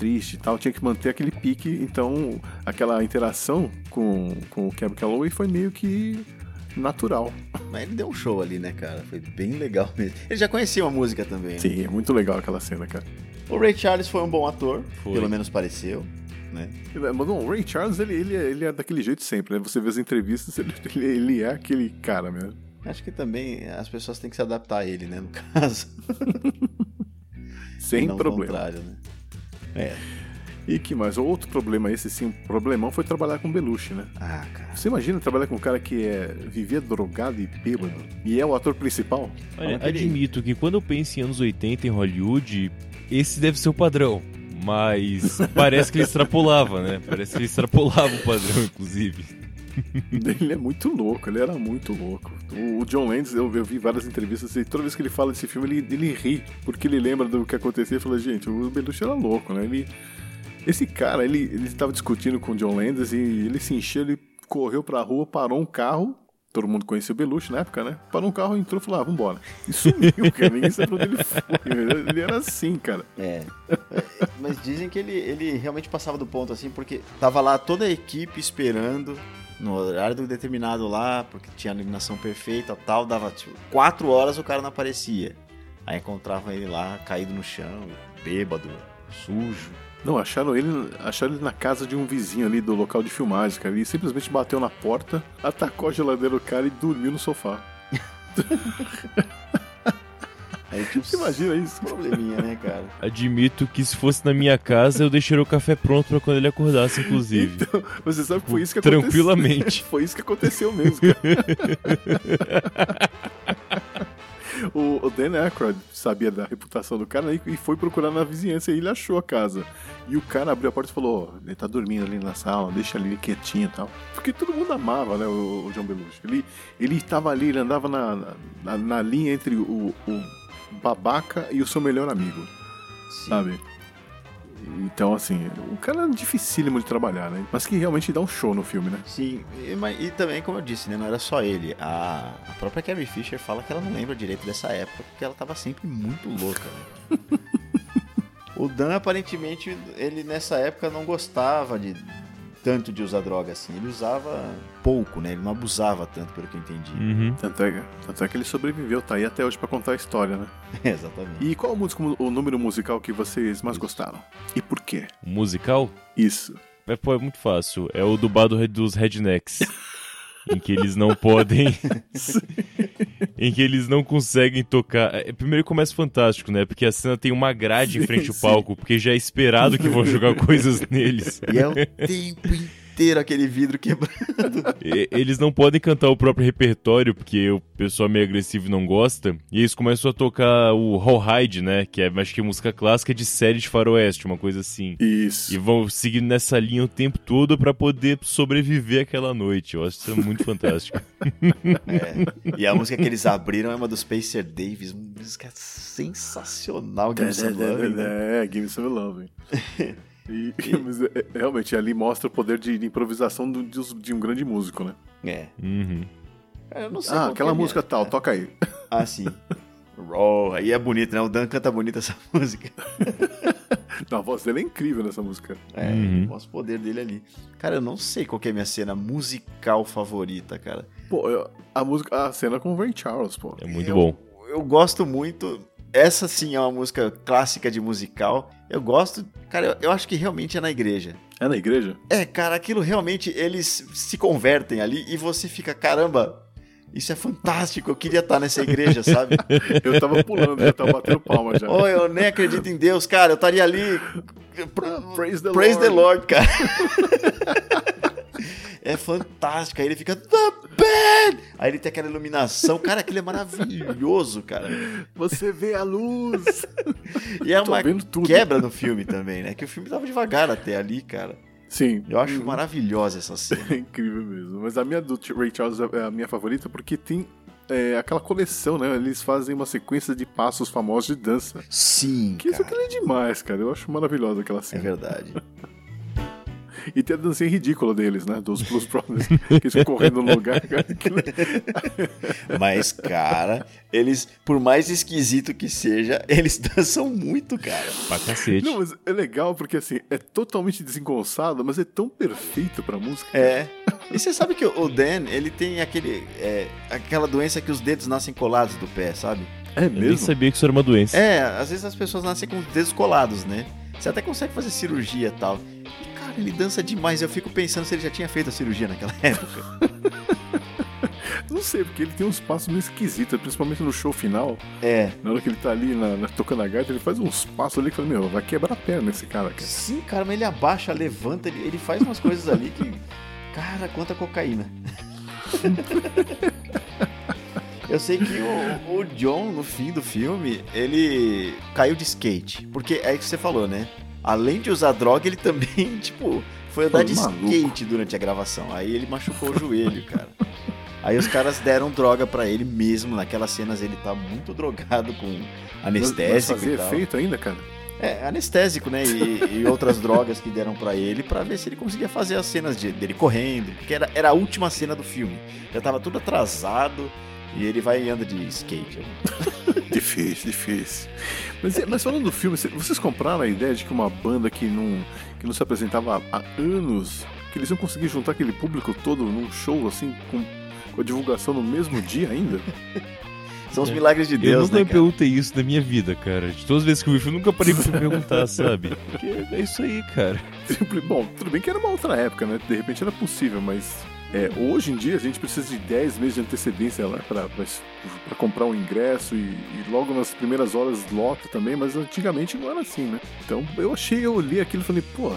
triste e tal. Tinha que manter aquele pique. Então aquela interação com, com o Cab Calloway foi meio que natural. Mas ele deu um show ali, né, cara? Foi bem legal <laughs> mesmo. Ele já conhecia a música também. né? Sim, é muito legal aquela cena, cara. O Ray Charles foi um bom ator, Foi. pelo menos pareceu, né? Mas bom, o Ray Charles, ele, ele, é- ele é daquele jeito sempre, né? Você vê as entrevistas, <laughs> ele, ele, ele é aquele cara mesmo. Acho que também as pessoas têm que se adaptar a ele, né, no <laughs> caso. Sem Não problema. contrário, né? É. E que mais? Outro problema, esse sim, um problemão foi trabalhar com Belushi, né? Ah, cara. Você imagina trabalhar com um cara que é, vivia drogado e bêbado e é o ator principal? Olha, admito que quando eu penso em anos 80 em Hollywood, esse deve ser o padrão. Mas parece que ele extrapolava, né? Parece que ele extrapolava o padrão, <laughs> inclusive. <laughs> Ele é muito louco, ele era muito louco. O, John Landis, eu, eu vi várias entrevistas e toda vez que ele fala desse filme, ele, ele ri, porque ele lembra do que aconteceu e fala, gente, o Belushi era louco, né? Ele, esse cara, ele, ele tava discutindo com o John Landis e ele se encheu, ele correu pra rua, parou um carro, todo mundo conhecia o Belushi na época, né? Parou um carro, entrou e falou, ah, vambora. E sumiu, <laughs> cara, ninguém sabe onde ele foi. Ele era assim, cara. É. Mas dizem que ele, ele realmente passava do ponto assim, porque tava lá toda a equipe esperando no horário do determinado lá, porque tinha a iluminação perfeita tal, dava tipo, quatro horas o cara não aparecia. Aí encontravam ele lá, caído no chão, bêbado, sujo. Não, acharam ele, acharam ele na casa de um vizinho ali do local de filmagem, cara. Ele simplesmente bateu na porta, atacou a geladeira do cara e dormiu no sofá. <laughs> Aí tinha Você imagina isso? probleminha, né, cara? Admito que se fosse na minha casa, eu deixaria o café pronto pra quando ele acordasse, inclusive. Você sabe que foi isso que aconteceu. Tranquilamente. <laughs> Foi isso que aconteceu mesmo, cara. <laughs> O, o Dan Aykroyd sabia da reputação do cara e foi procurar na vizinhança e ele achou a casa. E o cara abriu a porta e falou: "Ó, ele tá dormindo ali na sala, deixa ele quietinho e tal. Porque todo mundo amava, né, o, o John Belushi. Ele, ele tava ali, ele andava na, na, na linha entre o, o babaca e o seu melhor amigo, Sim. sabe? Então, assim, o cara é dificílimo de trabalhar, né? Mas que realmente dá um show no filme, né? Sim, e, mas- e também, como eu disse, né, não era só ele. A, a própria Carrie Fisher fala que ela não lembra direito dessa época, porque ela tava sempre muito louca. né? <laughs> o Dan, aparentemente, ele nessa época não gostava de tanto de usar droga assim. Ele usava pouco, né? Ele não abusava tanto, pelo que eu entendi. Uhum. Tanto é, tanto é que ele sobreviveu, tá aí até hoje pra contar a história, né? <laughs> Exatamente. E qual o, músico, o número musical que vocês mais gostaram? E por quê? Musical? Isso. É, pô, é muito fácil. É o dublado dos Rednecks. <laughs> em que eles não podem. Em que eles não conseguem tocar. É, Primeiro começa fantástico, né? Porque a cena tem uma grade em Sim, frente ao palco, porque já é esperado que vão jogar coisas neles. E é o tempo inteiro aquele vidro quebrando. <laughs> E- Eles não podem cantar o próprio repertório, porque o pessoal meio agressivo não gosta. E eles começam a tocar o Rawhide, né? Que é, acho que é música clássica de série de faroeste, uma coisa assim. Isso. E vão seguindo nessa linha o tempo todo pra poder sobreviver aquela noite. Eu acho isso muito fantástico. <laughs> É. E a música que eles abriram é uma do Spacer Davis, uma música sensacional, Give Me Some Love. né? É, Give Me Some Love. <laughs> E, <laughs> mas, é, é, realmente, ali mostra o poder de, de improvisação do- de, de um grande músico, né? É. Uhum. Cara, Eu não sei Ah, aquela é música tal, toca aí. <laughs> Ah, sim. Raw. Aí é bonito, né? O Dan canta bonito essa <laughs> música. Não, a voz dele é incrível nessa música. É, Uhum. mostra o poder dele ali. Cara, eu não sei qual que é a minha cena musical favorita, cara. Pô, eu- a música, a cena com o Ray Charles, pô. É muito Eu- bom. Eu gosto muito. Essa sim é uma música clássica de musical. Eu gosto. Cara, eu, eu acho que realmente é na igreja. É na igreja? É, cara, aquilo realmente eles se convertem ali e você fica, caramba, isso é fantástico, eu queria estar nessa igreja, sabe? <laughs> Eu tava pulando, já tava batendo palma já. oh, eu nem acredito em Deus, cara, eu estaria ali. <laughs> Praise the Praise Lord. the Lord, cara. <laughs> é fantástico. Aí ele fica, The Band! Aí ele tem aquela iluminação. Cara, aquilo é maravilhoso, cara. Você vê a luz. <laughs> E é Tô uma quebra no filme também, né? Que o filme tava devagar até ali, cara. Sim. Eu acho maravilhosa essa cena. É <laughs> incrível mesmo. Mas a minha do Ray Charles é a minha favorita porque tem é, aquela coleção, né? Eles fazem uma sequência de passos famosos de dança. Sim, Que isso cara. aqui é demais, cara. Eu acho maravilhosa aquela É cena. verdade. <laughs> <laughs> E tem a dancinha ridícula deles, né? Dos Blues Brothers. que eles ficam correndo no lugar. cara. <laughs> Aquilo- Mas, cara, eles, por mais esquisito que seja, eles dançam muito, cara. Pra cacete. Não, mas é legal porque assim, é totalmente desengonçado, mas é tão perfeito pra música. É. E você sabe que o Dan, ele tem aquele, é, aquela doença que os dedos nascem colados do pé, sabe? É Eu nem mesmo? sabia que isso era uma doença. É, às vezes as pessoas nascem com os dedos colados, né? Você até consegue fazer cirurgia e tal. E, cara, ele dança demais. Eu fico pensando se ele já tinha feito a cirurgia naquela <laughs> época. Não sei, porque ele tem uns passos meio esquisitos, principalmente no show final. É. Na hora que ele tá ali na, na- tocando a gaita, ele faz uns passos ali que fala, meu, vai quebrar a perna esse cara, cara. Sim, cara, mas ele abaixa, levanta, ele, ele faz umas coisas ali que. <laughs> Cara, quanta cocaína. <laughs> Eu sei que o, o John, no fim do filme, ele caiu de skate. Porque é isso que você falou, né? Além de usar droga, ele também, <laughs> tipo, foi andar de maluco. skate durante a gravação. Aí ele machucou o joelho, cara. Aí os caras deram droga pra ele mesmo. Naquelas cenas ele tá muito drogado com Mas, mas anestésico fazia e tal. efeito ainda, cara? É, anestésico, né? E, e outras drogas que deram pra ele pra ver se ele conseguia fazer as cenas de- dele correndo. Porque era, era a última cena do filme. Já tava tudo atrasado e ele vai e anda de skate. Difícil, difícil. Mas, mas falando do filme, cê- vocês compraram a ideia de que uma banda que não, que não se apresentava há, anos, que eles iam conseguir juntar aquele público todo num show, assim, com, com a divulgação no mesmo dia ainda? <laughs> São os milagres de Eu Deus, nunca né, me cara? perguntei isso na minha vida, cara. De todas as vezes que eu vi, eu nunca parei pra me perguntar, <laughs> sabe? Porque é isso aí, cara. Bom, tudo bem que era uma outra época, né? De repente era possível, mas É, hoje em dia a gente precisa de 10 meses de antecedência lá para comprar um ingresso e, e, logo nas primeiras horas lota também, mas antigamente não era assim, né? Então eu achei, eu li aquilo e falei, pô,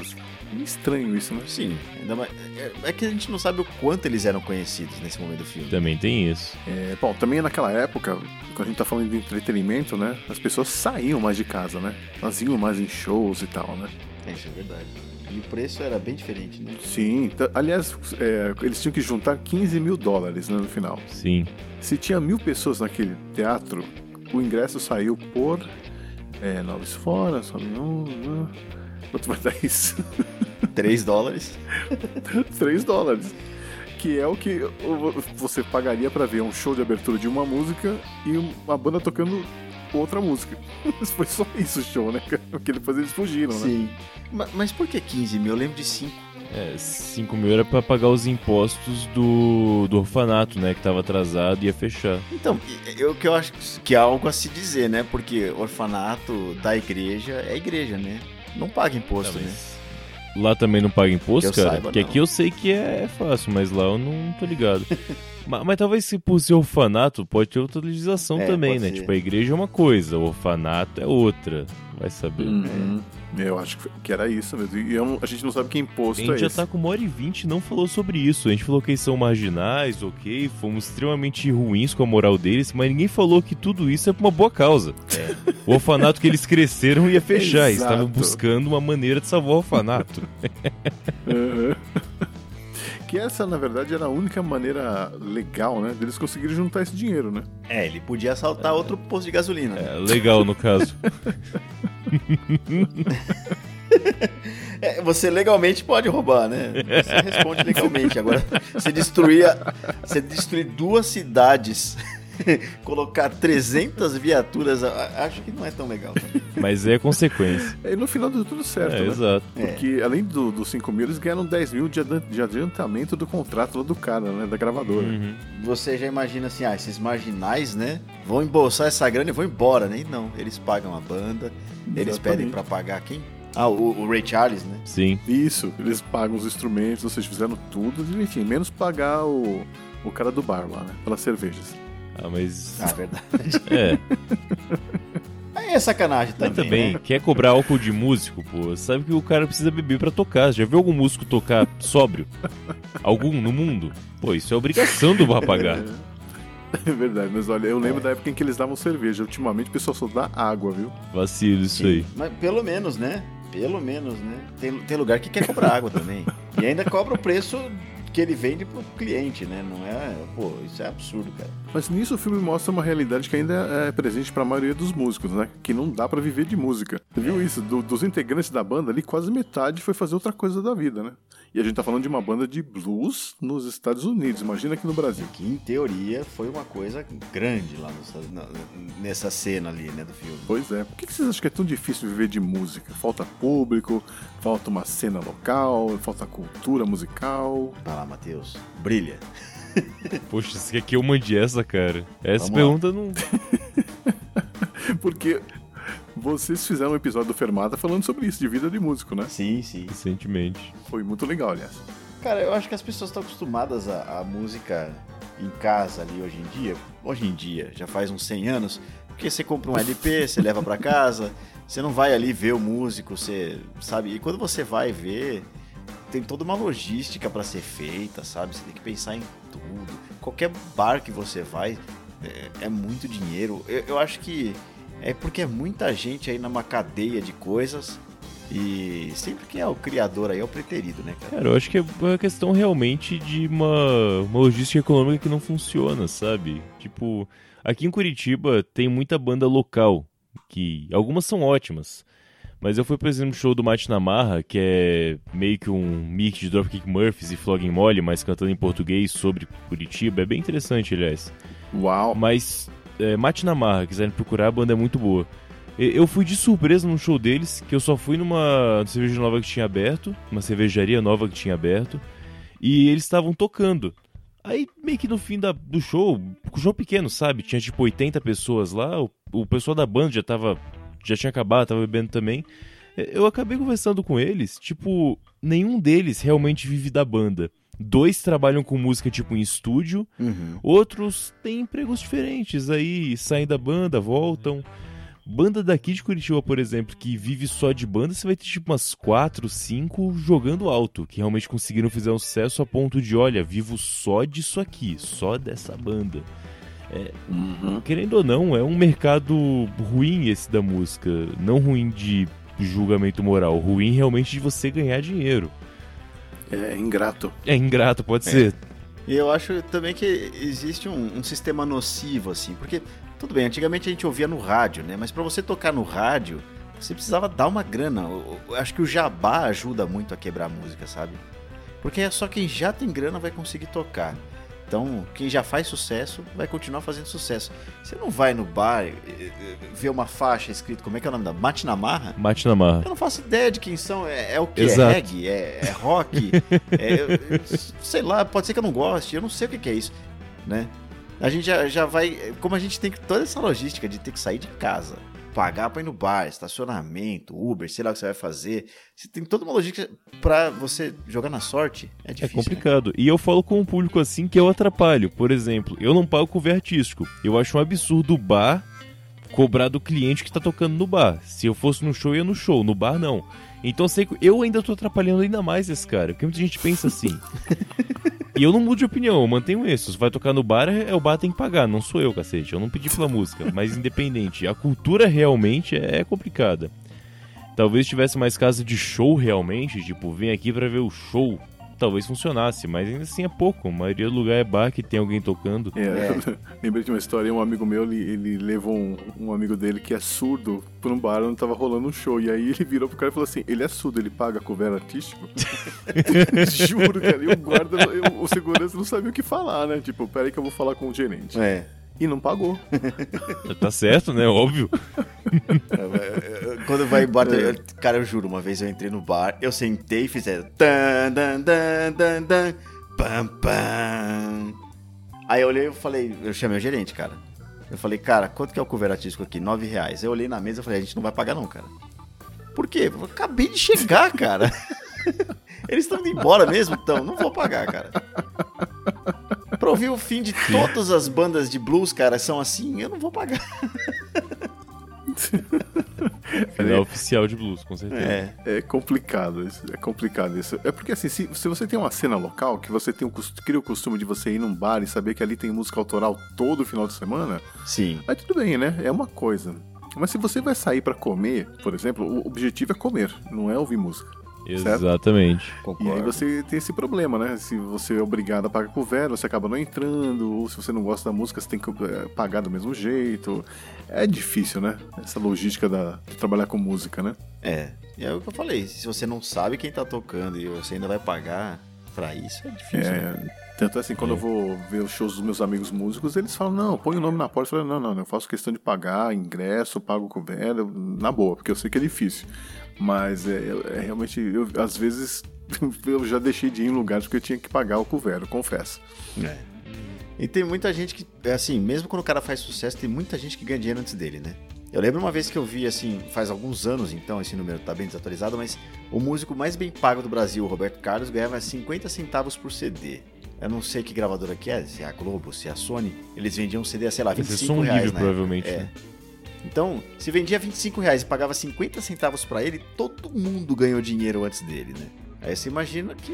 estranho isso, né? Sim, ainda mais, é, é, que a gente não sabe o quanto eles eram conhecidos nesse momento do filme. Também tem isso. É, bom, também naquela época, quando a gente tá falando de entretenimento, né? As pessoas saíam mais de casa, né? Elas iam mais em shows e tal, né? É, isso é verdade. E o preço era bem diferente, né? Sim. Aliás, é, eles tinham que juntar 15 mil dólares né, no final. Sim. Se tinha mil pessoas naquele teatro, o ingresso saiu por. É, noves fora, só um. Quanto vai dar isso? <laughs> 3 dólares. <laughs> 3 dólares. Que é o que você pagaria para ver um show de abertura de uma música e uma banda tocando outra música. <laughs> Foi só isso o show, né? Porque depois eles fugiram, né? Sim. Mas, mas por que 15 mil? Eu lembro de 5. É, 5 mil era pra pagar os impostos do, do orfanato, né? Que tava atrasado e ia fechar. Então, o que eu acho que é algo a se dizer, né? Porque orfanato da igreja é igreja, né? Não paga imposto, né? Lá também não paga imposto, que cara? Saiba, Porque não. aqui eu sei que é fácil, mas lá eu não tô ligado. <laughs> mas, mas, talvez se por ser orfanato, pode ter outra legislação é, também, né? Ser. Tipo, a igreja é uma coisa, o orfanato é outra. Vai saber. Uhum. Eu acho que era isso mesmo. E eu, a gente não sabe que imposto é A gente já esse. tá com uma hora e vinte e não falou sobre isso. A gente falou que eles são marginais, ok, fomos extremamente ruins com a moral deles, mas ninguém falou que tudo isso é por uma boa causa. É. O orfanato que eles cresceram ia fechar. Eles estavam Exato. buscando uma maneira de salvar o orfanato. <laughs> Uhum. Que essa, na verdade, era a única maneira legal, né? Deles conseguirem juntar esse dinheiro, né? É, ele podia assaltar outro posto de gasolina. É, legal no caso. <laughs> É, você legalmente pode roubar, né? Você responde legalmente. Agora, você destruir, a- você destruir duas cidades, <laughs> colocar 300 viaturas, acho que não é tão legal. Mas é consequência. <laughs> E no final deu tudo certo, É, né? exato. Porque além do- dos 5 mil, eles ganharam 10 mil de adiantamento do contrato lá do cara, né? Da gravadora. Uhum. Você já imagina assim, ah, esses marginais, né? Vão embolsar essa grana e vão embora, né? E Não, eles pagam a banda, eles Exatamente. pedem pra pagar quem? Ah, o, o Ray Charles, né? Sim. Isso, eles pagam os instrumentos, seja, fizeram tudo direitinho. Menos pagar o, o cara do bar lá, né? Pelas cervejas. Ah, mas. Ah, verdade. <laughs> É. <laughs> Aí é sacanagem Mas também, também, né? quer cobrar álcool de músico, pô. Sabe que o cara precisa beber pra tocar. Já viu algum músico tocar sóbrio? Algum no mundo? Pô, isso é obrigação do bar pagar. <laughs> É verdade, mas olha, eu É. lembro da época em que eles davam cerveja. Ultimamente o pessoal só dá água, viu? Vacilo isso aí. Mas pelo menos, né? Pelo menos, né? Tem, tem lugar que quer cobrar água também. E ainda cobra o preço que ele vende pro cliente, né? Não é. Pô, isso é absurdo, cara. Mas nisso o filme mostra uma realidade que ainda é presente pra maioria dos músicos, né? Que não dá pra viver de música. Você viu isso? Do- dos integrantes da banda ali, quase metade foi fazer outra coisa da vida, né? E a gente tá falando de uma banda de blues nos Estados Unidos. Imagina aqui no Brasil. Que em teoria foi uma coisa grande lá no- na- nessa cena ali, né, do filme. Pois é. Por que que vocês acham que é tão difícil viver de música? Falta público, falta uma cena local, falta cultura musical. Vai lá, Matheus. Brilha. <laughs> Poxa, você quer que eu mande essa, cara? Essa Vamos pergunta não. <laughs> Porque vocês fizeram um episódio do Fermata falando sobre isso, de vida de músico, né? Sim, sim. Recentemente. Foi muito legal, aliás. Cara, eu acho que as pessoas estão acostumadas à, à música em casa ali hoje em dia. Hoje em dia, já faz uns 100 anos. Porque você compra um LP, você leva pra casa, <laughs> você não vai ali ver o músico, você sabe? E quando você vai ver, tem toda uma logística pra ser feita, sabe? Você tem que pensar em tudo. Qualquer bar que você vai é, é muito dinheiro. Eu, eu acho que é porque é muita gente aí numa cadeia de coisas. E sempre quem é o criador aí é o preterido, né, cara? Cara, eu acho que é uma questão realmente de uma, uma logística econômica que não funciona, sabe? Tipo, aqui em Curitiba tem muita banda local, que algumas são ótimas. Mas eu fui, por exemplo, no show do Mate na Marra, que é meio que um mix de Dropkick Murphys e Flogging Molly, mas cantando em português sobre Curitiba. É bem interessante, aliás. Uau! Mas é, Marra, quiserem procurar, a banda é muito boa. Eu fui de surpresa num show deles, que eu só fui numa cerveja nova que tinha aberto, uma cervejaria nova que tinha aberto, e eles estavam tocando. Aí, meio que no fim da- do show, um show pequeno, sabe? Tinha tipo 80 pessoas lá, o, o pessoal da banda já tava. já tinha acabado, tava bebendo também. Eu acabei conversando com eles, tipo, nenhum deles realmente vive da banda. Dois trabalham com música tipo em estúdio, Uhum. outros têm empregos diferentes, aí saem da banda, voltam. Banda daqui de Curitiba, por exemplo, que vive só de banda, você vai ter tipo umas 4, 5 jogando alto, que realmente conseguiram fazer um sucesso a ponto de, olha, vivo só disso aqui, só dessa banda. Uhum. Querendo ou não, é um mercado ruim esse da música. Não ruim de julgamento moral, ruim realmente de você ganhar dinheiro. É ingrato. É ingrato, pode ser. E eu acho também que existe um, um sistema nocivo, assim, porque, tudo bem, antigamente a gente ouvia no rádio, né? Mas pra você tocar no rádio, você precisava dar uma grana. Eu- eu acho que o jabá ajuda muito a quebrar a música, sabe? Porque é só quem já tem grana vai conseguir tocar. Então, quem já faz sucesso vai continuar fazendo sucesso. Você não vai no bar eh, eh, ver uma faixa escrito, como é que é o nome da? Mate na marra? Mate na marra. Eu não faço ideia de quem são. É, é o que? Exato. É reggae? É, é rock? <laughs> é, sei lá, pode ser que eu não goste. Eu não sei o que, que é isso, né? A gente já, já vai... Como a gente tem toda essa logística de ter que sair de casa, pagar pra ir no bar, estacionamento, Uber, sei lá o que você vai fazer. Você tem toda uma logística pra você jogar na sorte. É É difícil, né? complicado. E eu falo com um público assim que eu atrapalho. Por exemplo, eu não pago cover artístico. Eu acho um absurdo o bar cobrar do cliente que tá tocando no bar. Se eu fosse no show, eu ia no show. No bar, não. Então sei que eu ainda tô atrapalhando ainda mais esse cara. Porque muita gente pensa assim. <laughs> e eu não mudo de opinião, eu mantenho isso. Se vai tocar no bar, é é o bar tem que pagar. Não sou eu, cacete. Eu não pedi pela música. Mas independente. A cultura realmente é complicada. Talvez tivesse mais casa de show realmente, tipo, vem aqui pra ver o show. Talvez funcionasse, mas ainda assim é pouco. A maioria do lugar é bar que tem alguém tocando. É, <laughs> lembrei de uma história, um amigo meu, ele, ele levou um, um amigo dele que é surdo pra um bar onde tava rolando um show. E aí ele virou pro cara e falou assim: ele é surdo, ele paga cover artístico? <laughs> <laughs> Juro, cara. E o guarda, eu- o segurança não sabia o que falar, né? Tipo, peraí que eu vou falar com o gerente. É. E não pagou. <laughs> Tá certo, né? Óbvio. Quando vai embora, eu- cara, eu juro, uma vez eu entrei no bar, eu sentei e fiz é, tan, dan, dan, dan, dan, pam, pam. Aí eu olhei e falei, eu chamei o gerente, cara. Eu falei, cara, quanto que é o cover artístico aqui? Nove reais. Eu olhei na mesa e falei, a gente não vai pagar não, cara. Por quê? Eu acabei de chegar, cara. <laughs> Eles estão indo embora mesmo, então não vou pagar, cara. Pra ouvir o fim de todas as bandas de blues, cara, são assim, eu não vou pagar. <laughs> Final oficial de blues, com certeza. É. É complicado isso. É complicado isso. É porque assim, se, se você tem uma cena local, que você tem o, cria o costume de você ir num bar e saber que ali tem música autoral todo final de semana, Sim. Aí tudo bem, né? É uma coisa. Mas se você vai sair pra comer, por exemplo, o objetivo é comer, não é ouvir música. Certo? Exatamente. E Concordo. aí você tem esse problema, né? Se você é obrigado a pagar cover, você acaba não entrando, ou se você não gosta da música, você tem que eh, pagar do mesmo jeito. É difícil, né? Essa logística da, de trabalhar com música, né? É, e é o que eu falei. Se você não sabe quem tá tocando e você ainda vai pagar pra isso, é difícil. né? É, tanto assim, quando eu vou ver os shows dos meus amigos músicos, eles falam, não, põe o nome na porta. Eu falo, não, não, eu faço questão de pagar ingresso, pago cover, eu- na boa, porque eu sei que é difícil. Mas é, é realmente, eu, às vezes, <laughs> eu já deixei de ir em lugares porque eu tinha que pagar o cover, eu confesso. É. E tem muita gente que, é assim, mesmo quando o cara faz sucesso, tem muita gente que ganha dinheiro antes dele, né? Eu lembro uma vez que eu vi, assim, faz alguns anos então, esse número tá bem desatualizado, mas o músico mais bem pago do Brasil, o Roberto Carlos, ganhava 50 centavos por CD. Eu não sei que gravadora que é, se é a Globo, se é a Sony. Eles vendiam CD, sei lá, Vai ser 25 som reais, livre, né? provavelmente. É. né? Então, se vendia 25 reais e pagava 50 centavos pra ele, todo mundo ganhou dinheiro antes dele, né? Aí você imagina que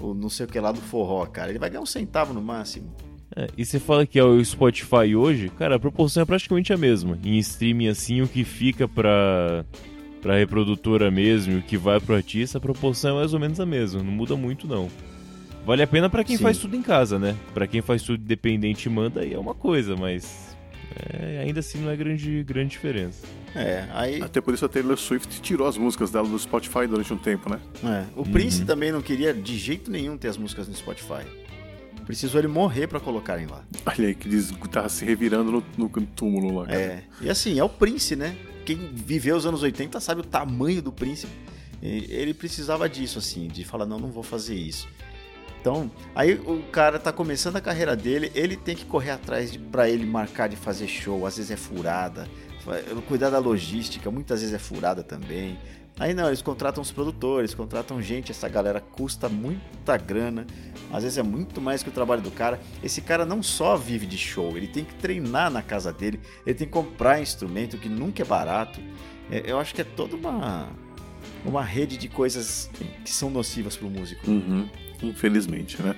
o não sei o que lá do forró, cara, ele vai ganhar um centavo no máximo. É, e você fala que é o Spotify hoje, cara, a proporção é praticamente a mesma. Em streaming, assim, o que fica pra, pra reprodutora mesmo e o que vai pro artista, a proporção é mais ou menos a mesma. Não muda muito, não. Vale a pena pra quem Sim. faz tudo em casa, né? Pra quem faz tudo independente e manda, aí é uma coisa, mas é, ainda assim não é grande, grande diferença. É, aí Até por isso a Taylor Swift tirou as músicas dela do Spotify durante um tempo, né? é, o Prince também não queria de jeito nenhum ter as músicas no Spotify. Precisou ele morrer pra colocarem lá. Olha aí, que diz tava se revirando no, no túmulo lá. cara. É, e assim, é o Prince, né? Quem viveu os anos 80 sabe o tamanho do Prince. Ele precisava disso, assim, de falar, não, não vou fazer isso. Então, aí o cara tá começando a carreira dele, ele tem que correr atrás pra ele marcar de fazer show, às vezes é furada, cuidar da logística, muitas vezes é furada também. Aí não, eles contratam os produtores, contratam gente, essa galera custa muita grana, às vezes é muito mais que o trabalho do cara. Esse cara não só vive de show, ele tem que treinar na casa dele, ele tem que comprar instrumento que nunca é barato. É, eu acho que é toda uma, uma rede de coisas que são nocivas para o músico. Uhum, infelizmente, né?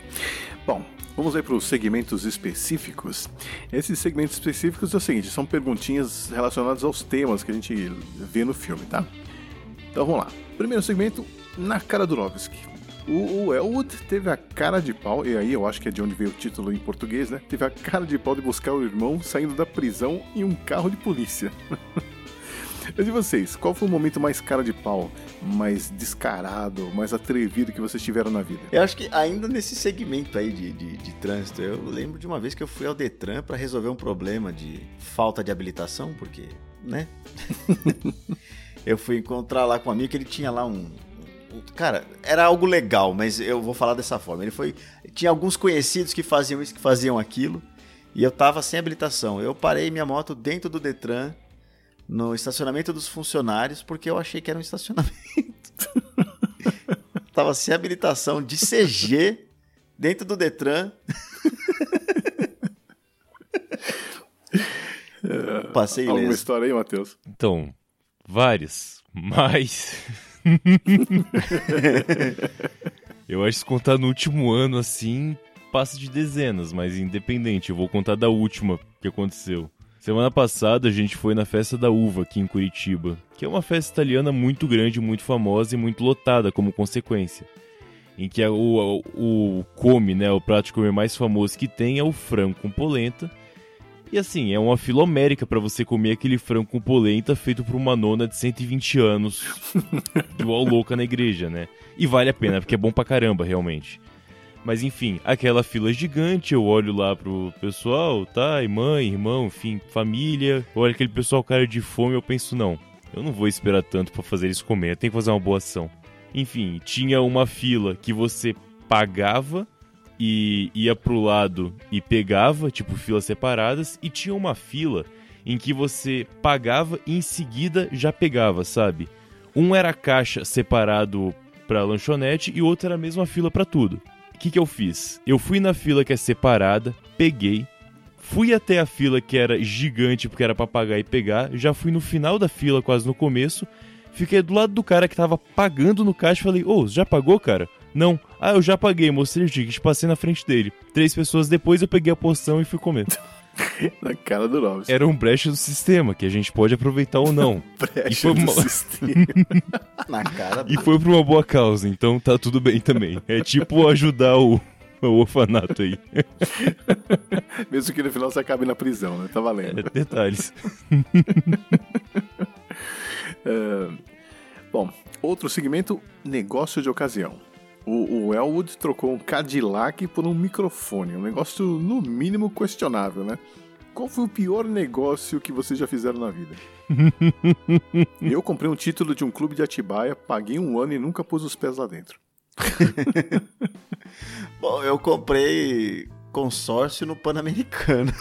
Bom, vamos aí para os segmentos específicos. Esses segmentos específicos é o seguinte: são perguntinhas relacionadas aos temas que a gente vê no filme, tá? Então vamos lá. Primeiro segmento, na cara do Novski. O, o Elwood teve a cara de pau, e aí eu acho que é de onde veio o título em português, né? Teve a cara de pau de buscar o irmão saindo da prisão em um carro de polícia. <laughs> Mas e vocês? Qual foi o momento mais cara de pau, mais descarado, mais atrevido que vocês tiveram na vida? Eu acho que ainda nesse segmento aí de, de, de trânsito, eu lembro de uma vez que eu fui ao Detran para resolver um problema de falta de habilitação, porque, né? <laughs> eu fui encontrar lá com um amigo que ele tinha lá um, Cara, era algo legal, mas eu vou falar dessa forma. Ele foi. Tinha alguns conhecidos que faziam isso, que faziam aquilo. E eu tava sem habilitação. Eu parei minha moto dentro do Detran, no estacionamento dos funcionários, porque eu achei que era um estacionamento. <laughs> tava sem habilitação de CG dentro do Detran. <laughs> Passei Alguma ileso. história aí, Matheus? Então, várias, mas. <laughs> eu acho que se contar no último ano assim, passa de dezenas, mas independente, eu vou contar da última que aconteceu. Semana passada a gente foi na festa da uva aqui em Curitiba, que é uma festa italiana muito grande, muito famosa e muito lotada como consequência. Em que o, o, o come, né, o prato de comer mais famoso que tem é o frango com polenta. E assim, é uma fila homérica pra você comer aquele frango com polenta feito por uma nona de 120 anos, <laughs> igual louca na igreja, né? E vale a pena, porque é bom pra caramba, realmente. Mas enfim, aquela fila gigante, eu olho lá pro pessoal, tá? E mãe, irmão, enfim, família. Eu olho aquele pessoal cara de fome, eu penso, não, eu não vou esperar tanto pra fazer eles comer, eu tenho que fazer uma boa ação. Enfim, tinha uma fila que você pagava e ia pro lado e pegava, tipo filas separadas, e tinha uma fila em que você pagava e em seguida já pegava, sabe? Um era caixa separado pra lanchonete e outro era a mesma fila pra tudo. O que, que eu fiz? Eu fui na fila que é separada, peguei, fui até a fila que era gigante porque era pra pagar e pegar, já fui no final da fila, quase no começo, fiquei do lado do cara que tava pagando no caixa e falei: Ô, já pagou, cara? Não. Ah, eu já paguei, mostrei o ticket, passei na frente dele. Três pessoas depois eu peguei a porção e fui comer. <laughs> <laughs> Na cara do Novski. Era um brecha do sistema que a gente pode aproveitar ou não. <laughs> Brecha e foi do uma- sistema. <laughs> Na cara E foi por uma boa causa, então tá tudo bem também. É tipo ajudar o, o orfanato aí. Mesmo que no final você acabe na prisão, né? Tá valendo. É, detalhes. É, Bom, outro segmento, negócio de ocasião. O, o Elwood trocou um Cadillac por um microfone, um negócio no mínimo questionável, né? Qual foi o pior negócio que vocês já fizeram na vida? <laughs> Eu comprei um título de um clube de Atibaia, paguei um ano e nunca pus os pés lá dentro. <laughs> Bom, eu comprei consórcio no Pan-Americano.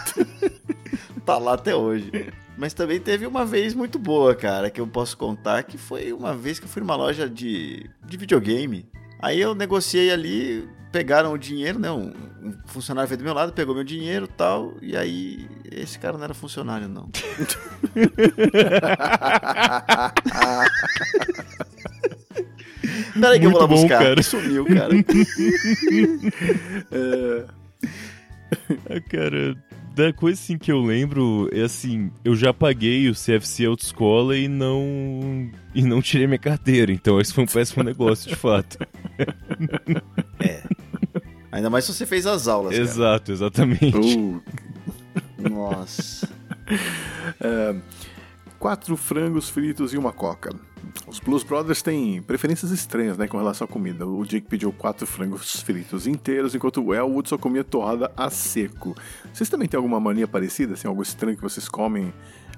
<laughs> tá lá até hoje. Mas também teve uma vez muito boa, cara, que eu posso contar, que foi uma vez que eu fui numa loja de, de videogame. Aí eu negociei ali, pegaram o dinheiro, né? Um, um funcionário veio do meu lado, pegou meu dinheiro e tal. E aí, esse cara não era funcionário, não. <laughs> Peraí que eu vou lá Muito bom, buscar. cara. Sumiu, cara. <laughs> <laughs> Ah, cara, da coisa assim que eu lembro é assim, eu já paguei o CFC autoescola e não e não tirei minha carteira, então esse foi um péssimo <laughs> negócio, de fato. Ainda mais se você fez as aulas, cara. Exato, exatamente. Uh, Nossa. Quatro frangos fritos e uma coca. Os Blues Brothers têm preferências estranhas, né, com relação à comida. O Jake pediu quatro frangos fritos inteiros, enquanto o Elwood só comia torrada a seco. Vocês também têm alguma mania parecida, assim, algo estranho que vocês comem,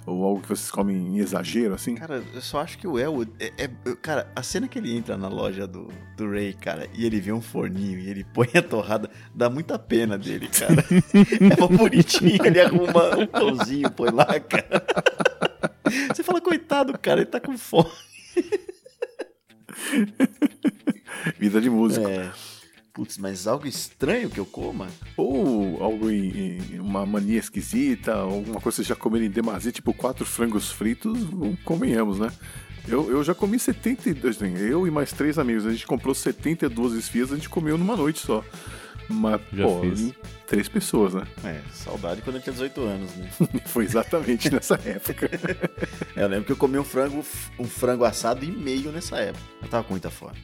ou algo que vocês comem em exagero, assim? Cara, eu só acho que o Elwood. É, é- cara, a cena que ele entra na loja do, do Ray, cara, e ele vê um forninho e ele põe a torrada, dá muita pena dele, cara. <laughs> é mó bonitinho, ele arruma um pãozinho, põe lá, cara. Você fala, coitado, cara, ele tá com fome. Vida de músico. É. Putz, mas algo estranho que eu coma? Ou algo em, em uma mania esquisita, alguma coisa que você já comeram em demasia, tipo quatro frangos fritos, convenhamos, né? Eu, eu já comi 72, né? eu e mais três amigos, a gente comprou 72 esfias, a gente comeu numa noite só. Mas, Já pô, fiz. três pessoas, né? É, saudade quando eu tinha 18 anos, né? <laughs> Foi exatamente nessa época. <laughs> Eu lembro que eu comi um frango, um frango assado e meio nessa época. Eu tava com muita fome.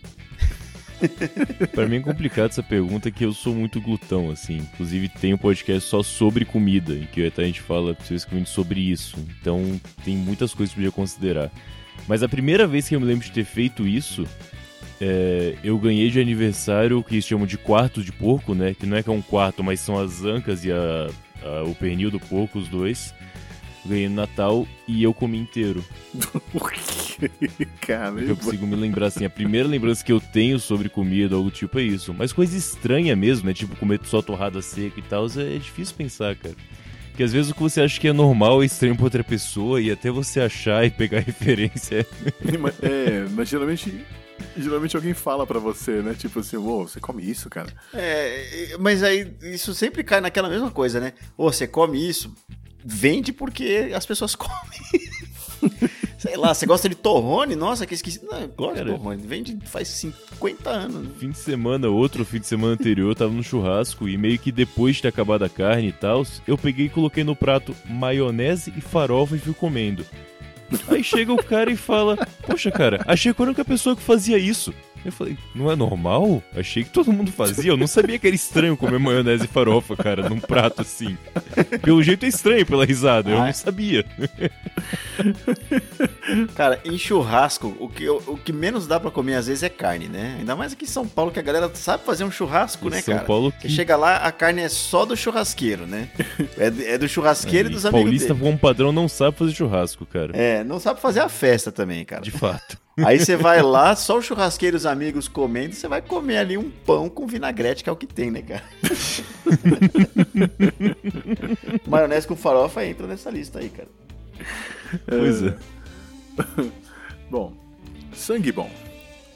<laughs> Pra mim é complicado essa pergunta que eu sou muito glutão, assim. Inclusive tem um podcast só sobre comida, em que até a gente fala especificamente sobre isso. Então tem muitas coisas que podia considerar. Mas a primeira vez que eu me lembro de ter feito isso, é, eu ganhei de aniversário o que eles chamam de quarto de porco, né? Que não é que é um quarto, mas são as ancas e a- a- o pernil do porco, os dois. Ganhei no Natal e eu comi inteiro. <laughs> Por quê? Eu consigo me lembrar, assim, a primeira lembrança que eu tenho sobre comida, algo tipo, é isso. Mas coisa estranha mesmo, né? Tipo, comer só torrada seca e tal, é, é difícil pensar, cara. Porque às vezes o que você acha que é normal é estranho pra outra pessoa, e até você achar e pegar <laughs> referência. é- É, mas geralmente, geralmente alguém fala pra você, né? Tipo assim, uou, você come isso, cara? É, mas aí isso sempre cai naquela mesma coisa, né? Ô, você come isso, vende porque as pessoas <laughs> comem. Sei lá, você gosta de torrone? Nossa, que esquisito. Não, eu gosto de Cara. torrone. Vende faz 50 anos. né? Fim de semana, outro fim de semana anterior, eu tava no churrasco e meio que depois de ter acabado a carne e tal, eu peguei e coloquei no prato maionese e farofa e fui comendo. Aí chega o cara e fala: Poxa, cara, achei que eu era a única pessoa que fazia isso. Eu falei: Não é normal? Achei que todo mundo fazia. Eu não sabia que era estranho comer maionese e farofa, cara, num prato assim. Pelo jeito é estranho pela risada, eu Ah, é? não sabia. Cara, em churrasco, o que, o, que menos dá pra comer às vezes é carne, né? Ainda mais aqui em São Paulo, que a galera sabe fazer um churrasco, Em né, São cara? Paulo Você que- chega lá, a carne é só do churrasqueiro, né? É, do- é do churrasqueiro e dos amigos Paulista, dele. como padrão, não sabe fazer churrasco, cara. É, não sabe fazer a festa também, cara. De fato. <laughs> Aí você vai lá, só o churrasqueiro os amigos comendo, você vai comer ali um pão com vinagrete, que é o que tem, né, cara? <laughs> Maionese com farofa entra nessa lista aí, cara. Pois é. <laughs> Bom, sangue bom.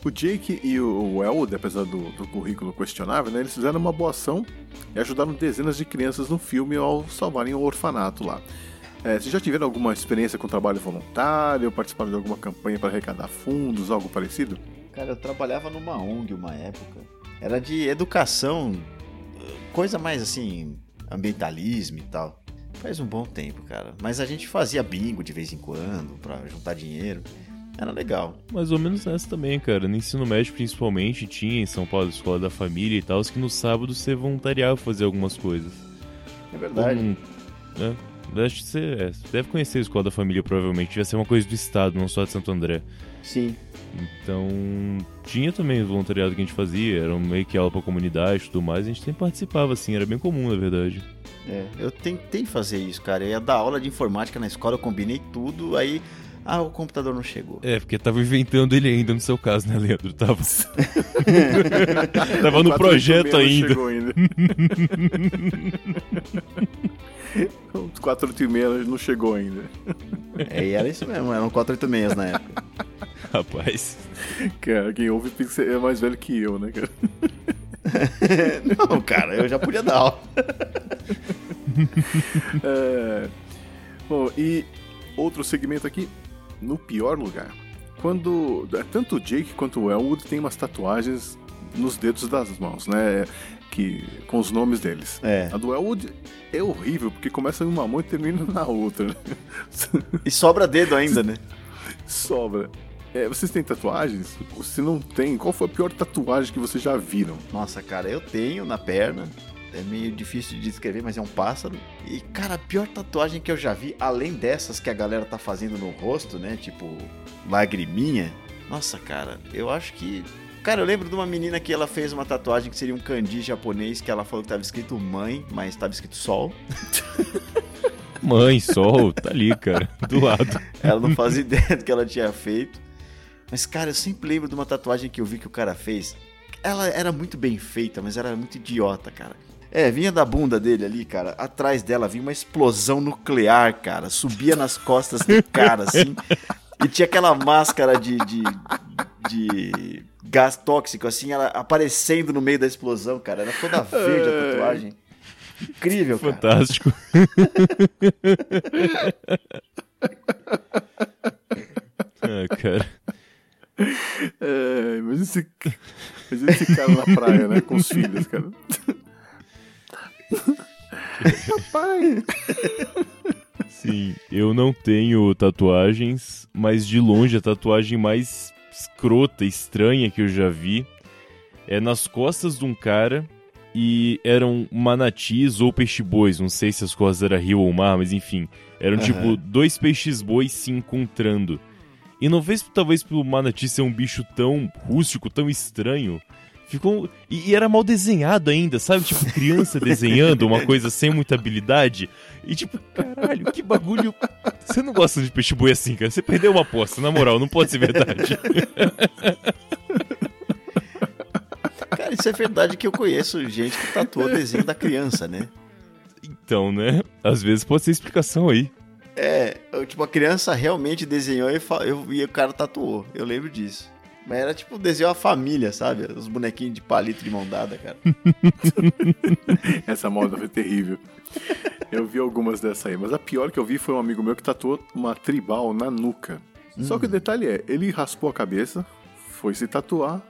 O Jake e o Elwood, apesar do, do currículo questionável, né, eles fizeram uma boa ação e ajudaram dezenas de crianças no filme ao salvarem o orfanato lá. É, vocês já tiveram alguma experiência com trabalho voluntário, participaram de alguma campanha para arrecadar fundos, algo parecido? Cara, eu trabalhava numa ONG uma época. Era de educação, coisa mais assim, ambientalismo e tal. Faz um bom tempo, cara. Mas a gente fazia bingo de vez em quando pra juntar dinheiro. Era legal. Mais ou menos nessa também, cara. No ensino médio, principalmente, tinha em São Paulo a escola da família e tal, que no sábado você voluntariava fazer algumas coisas. É verdade. Não- né? Acho que você, é, você deve conhecer a escola da família, provavelmente. Devia ser uma coisa do estado, não só de Santo André. Sim. Então, tinha também o voluntariado que a gente fazia, era meio que aula pra comunidade e tudo mais, a gente sempre participava, assim, era bem comum, na verdade. É, eu tentei fazer isso, cara. Eu ia dar aula de informática na escola, eu combinei tudo, aí. Ah, o computador não chegou. É, porque tava inventando ele ainda no seu caso, né, Leandro? Tava. <laughs> tava no 486 projeto não ainda. ainda. <laughs> O 486 não chegou ainda. É, e era isso mesmo, eram 486 na época. <laughs> Rapaz. Cara, quem ouve ser- é mais velho que eu, né, cara? <laughs> não, cara, eu já podia dar aula. <laughs> É, Bom, e outro segmento aqui, no pior lugar. Quando é, tanto o Jake quanto o Elwood tem umas tatuagens nos dedos das mãos, né? Que, com os nomes deles. É. A do Elwood é horrível, porque começa em uma mão e termina na outra. né? E sobra dedo ainda, né? <laughs> Sobra. É, vocês têm tatuagens? Se não tem, qual foi a pior tatuagem que vocês já viram? Nossa, cara, eu tenho na perna. É meio difícil de descrever, mas é um pássaro. E, cara, a pior tatuagem que eu já vi, além dessas que a galera tá fazendo no rosto, né? Tipo, lagriminha. Nossa, cara, eu acho que. Cara, eu lembro de uma menina que ela fez uma tatuagem que seria um kanji japonês, que ela falou que tava escrito mãe, mas tava escrito sol. <laughs> Mãe, sol, tá ali, cara, do lado. Ela não fazia ideia do que ela tinha feito. Mas, cara, eu sempre lembro de uma tatuagem que eu vi que o cara fez. Ela era muito bem feita, mas era muito idiota, cara. É, vinha da bunda dele ali, cara. Atrás dela vinha uma explosão nuclear, cara. Subia nas costas do cara, assim. E tinha aquela máscara de, de, de gás tóxico, assim, ela aparecendo no meio da explosão, cara. Era toda verde a tatuagem. Incrível, cara. Fantástico. <laughs> ah, cara. É, imagina esse, imagina esse cara na praia, né? Com os filhos, cara. Papai! Sim, eu não tenho tatuagens, mas de longe a tatuagem mais escrota, estranha que eu já vi é nas costas de um cara e eram manatis ou peixe-bois, não sei se as costas era rio ou mar, mas enfim, eram Aham. tipo dois peixes-bois se encontrando. E não vez talvez pelo manati ser um bicho tão rústico, tão estranho, ficou e, e era mal desenhado ainda, sabe? Tipo criança desenhando uma coisa sem muita habilidade. E tipo, caralho, que bagulho. Você não gosta de peixe-boi assim, cara? Você perdeu uma aposta, na moral, não pode ser verdade. Cara, isso é verdade que eu conheço gente que tatuou desenho da criança, né? Então, né? Às vezes pode ser explicação aí. É, tipo, a criança realmente desenhou e, e o cara tatuou. Eu lembro disso. Mas era tipo desenhou a família, sabe? Os bonequinhos de palito de mão dada, cara. <laughs> Essa moda foi terrível. Eu vi algumas dessa aí, mas a pior que eu vi foi um amigo meu que tatuou uma tribal na nuca. Só que o detalhe é, ele raspou a cabeça, foi se tatuar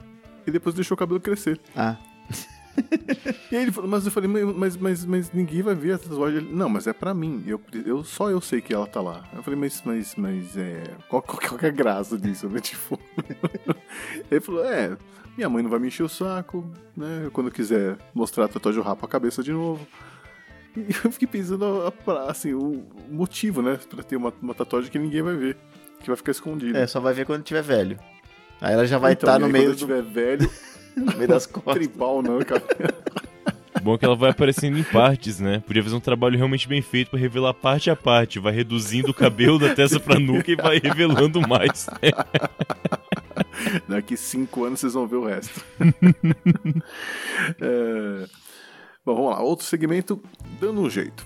e depois deixou o cabelo crescer. Ah, <laughs> E aí ele falou, mas eu falei, mas, mas, mas ninguém vai ver a tatuagem. Ele, não, mas é pra mim. Eu, eu, só eu sei que ela tá lá. Eu falei, mas, mas, mas é. Qual, qual, qual que é a graça disso, né? <laughs> Tipo. ele falou, é, minha mãe não vai me encher o saco, né? Quando eu quiser mostrar a tatuagem, eu rapo a cabeça de novo. E <laughs> eu fiquei pensando, assim, o motivo, né? Pra ter uma, uma tatuagem que ninguém vai ver. Que vai ficar escondida. é, só vai ver quando tiver velho. Aí ela já vai Então, estar e no aí, meio, Quando eu do, tiver velho, no meio das costas. tribal não, cara. Bom que ela vai aparecendo em partes, né? Podia fazer um trabalho realmente bem feito pra revelar parte a parte. Vai reduzindo o cabelo da testa pra nuca e vai revelando mais. <laughs> Daqui cinco anos vocês vão ver o resto. <laughs> É, Bom, vamos lá. Outro segmento, dando um jeito.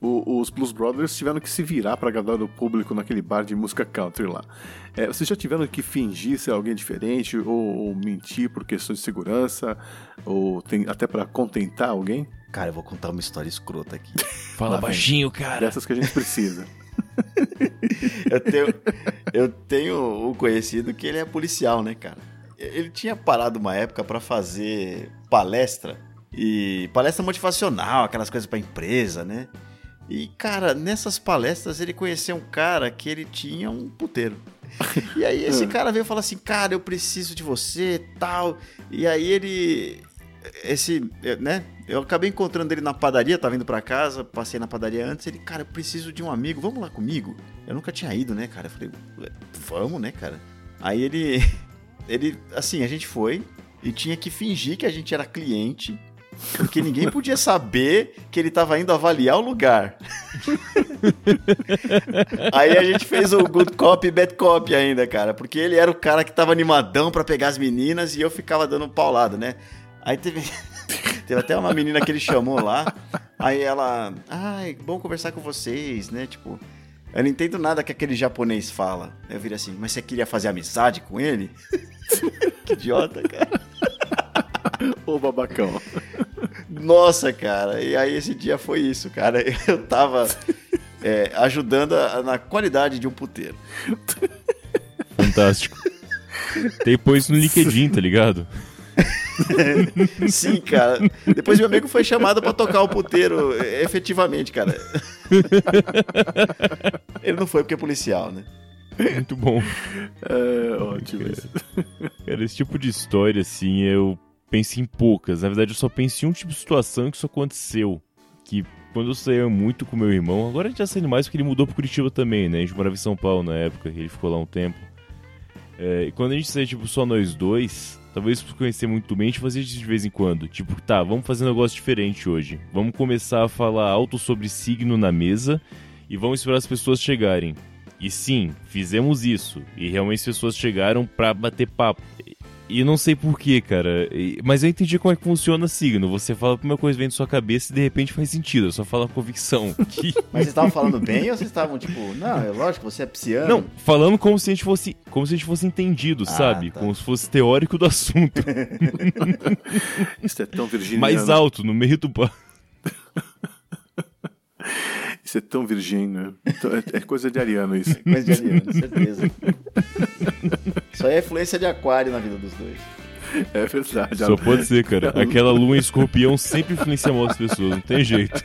O- os Blues Brothers tiveram que se virar para agradar o público naquele bar de música country lá. É, vocês já tiveram que fingir ser alguém diferente ou, ou mentir por questões de segurança ou tem, até para contentar alguém? Cara, eu vou contar uma história escrota aqui. <laughs> Fala Lá vem. baixinho, cara. Dessas que a gente precisa. <laughs> Eu tenho, eu tenho um conhecido que ele é policial, né, cara? Ele tinha parado uma época pra fazer palestra e palestra motivacional, aquelas coisas pra empresa, né? E cara, nessas palestras ele conheceu um cara que ele tinha um puteiro. E aí esse <laughs> cara veio falar assim, cara, eu preciso de você, tal. E aí ele esse, né? Eu acabei encontrando ele na padaria, tava indo pra casa, passei na padaria antes, ele, cara, eu preciso de um amigo, vamos lá comigo? Eu nunca tinha ido, né, cara? Eu falei, "Ué, vamos, né, cara? Aí ele, <laughs> ele, assim, a gente foi e tinha que fingir que a gente era cliente, porque ninguém podia saber que ele tava indo avaliar o lugar. Aí a gente fez o good cop e bad cop ainda, cara, porque ele era o cara que tava animadão pra pegar as meninas e eu ficava dando paulada, né? Aí teve <laughs> teve até uma menina que ele chamou lá, aí ela, ai, bom conversar com vocês, né? Tipo, eu não entendo nada que aquele japonês fala. Eu virei assim, mas você queria fazer amizade com ele? <laughs> que idiota, cara. Ô babacão. Nossa, cara. E aí esse dia foi isso, cara. Eu tava é, ajudando a- na qualidade de um puteiro. Fantástico. Isso no LinkedIn, tá ligado? Sim, cara. Depois meu amigo foi chamado pra tocar o puteiro, é, efetivamente, cara. Ele não foi porque é policial, né? Muito bom. É, ótimo isso. Cara, esse tipo de história, assim, eu penso em poucas. Na verdade, eu só penso em um tipo de situação que isso aconteceu. Que quando eu saía muito com meu irmão, agora a gente tá saindo mais porque ele mudou pro Curitiba também, né? A gente morava em São Paulo na época, ele ficou lá um tempo. É, e quando a gente saía, tipo, só nós dois, talvez por conhecer muito bem, a gente fazia isso de vez em quando. Tipo, tá, vamos fazer um negócio diferente hoje. Vamos começar a falar alto sobre signo na mesa e vamos esperar as pessoas chegarem. E sim, fizemos isso. E realmente as pessoas chegaram pra bater papo. E não sei porquê, cara. E- Mas eu entendi como é que funciona signo. Você fala a primeira coisa que vem na sua cabeça e de repente faz sentido. Eu só falo a convicção. <laughs> Que... Mas vocês estavam falando bem ou vocês estavam tipo, não, é lógico, você é pisciano? Não, falando como se a gente fosse. Como se a gente fosse entendido, Ah, sabe? tá. Como se fosse teórico do assunto. <laughs> Isso é tão virginiano. mais alto, no meio do bar. <laughs> Isso é tão virgínio. Então, É, é coisa de ariano isso. Coisa de alieno, certeza. Isso aí é influência de aquário na vida dos dois. É verdade. Só pode ser, cara. Aquela lua em escorpião sempre influencia mal as pessoas, não tem jeito.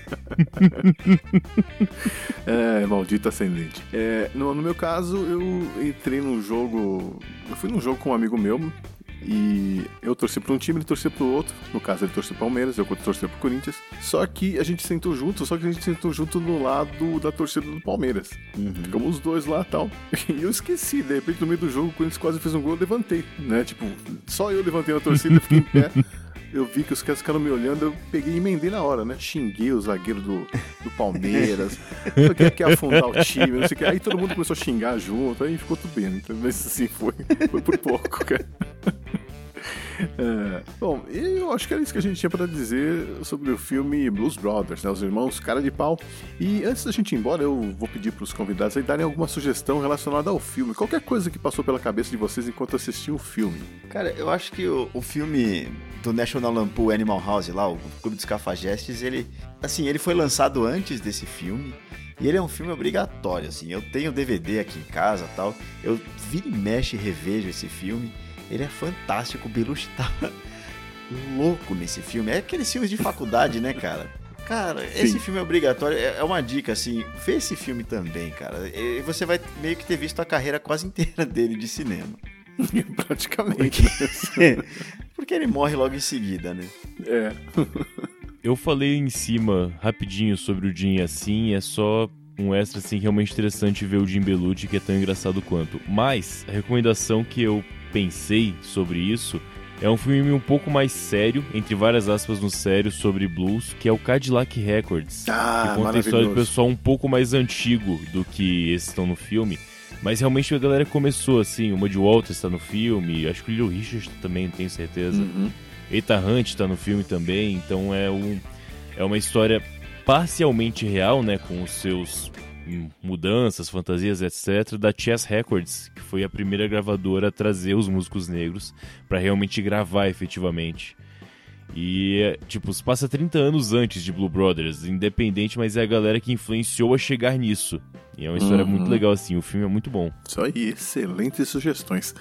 É, maldito ascendente. É, no, no meu caso, eu entrei num jogo. Eu fui num jogo com um amigo meu. E eu torci pra um time, ele torcia pro outro. No caso, ele torcia pro Palmeiras, eu torcia pro Corinthians. Só que a gente sentou junto, só que a gente sentou junto no lado da torcida do Palmeiras. Ficamos os dois lá e tal. <laughs> E eu esqueci, de repente, no meio do jogo, o Corinthians quase fez um gol, eu levantei, né? Tipo, só eu levantei na torcida, fiquei em pé. <laughs> Eu vi que os caras ficaram me olhando, eu peguei e emendei na hora, né? Xinguei o zagueiro do, do Palmeiras. <laughs> Queria quer afundar o time, não sei o que. Aí todo mundo começou a xingar junto, aí ficou tudo bem. Então, mas assim, foi, foi por pouco, cara. É, bom, eu acho que era isso que a gente tinha pra dizer sobre o filme Blues Brothers, né? Os irmãos Cara de Pau. E antes da gente ir embora, eu vou pedir pros convidados aí darem alguma sugestão relacionada ao filme. Qualquer coisa que passou pela cabeça de vocês enquanto assistiam o filme. Cara, eu acho que o, o filme do National Lampoon Animal House lá, o Clube dos Cafajestes, ele, assim, ele foi lançado antes desse filme. E ele é um filme obrigatório, assim. Eu tenho DVD aqui em casa tal. Eu vira e mexe revejo esse filme. Ele é fantástico. O Belushi tá <laughs> louco nesse filme. É aqueles filmes de faculdade, né, cara? Cara, esse filme é obrigatório. É é uma dica, assim. Vê esse filme também, cara. E você vai meio que ter visto a carreira quase inteira dele de cinema. <laughs> Praticamente. Porque ele morre logo em seguida, né? É. Eu falei em cima rapidinho sobre o Jim assim, é só um extra assim realmente interessante ver o Jim Belushi que é tão engraçado quanto. Mas a recomendação que eu pensei sobre isso é um filme um pouco mais sério, entre várias aspas no sério, sobre blues, que é o Cadillac Records. Ah, que conta a história do pessoal um pouco mais antigo do que esses estão no filme. Mas realmente a galera começou assim, o Muddy Walters está no filme, acho que o Little Richard também, tenho certeza. Uhum. Ethan Hunt tá no filme também, então é, um, é uma história parcialmente real, né, com os seus mudanças, fantasias, etc, da Chess Records, que foi a primeira gravadora a trazer os músicos negros pra realmente gravar efetivamente. E, é, tipo, se passa 30 anos antes de Blue Brothers, independente, mas é a galera que influenciou a chegar nisso. E é uma história Uhum. muito legal, assim, o filme é muito bom. Isso aí, excelentes sugestões.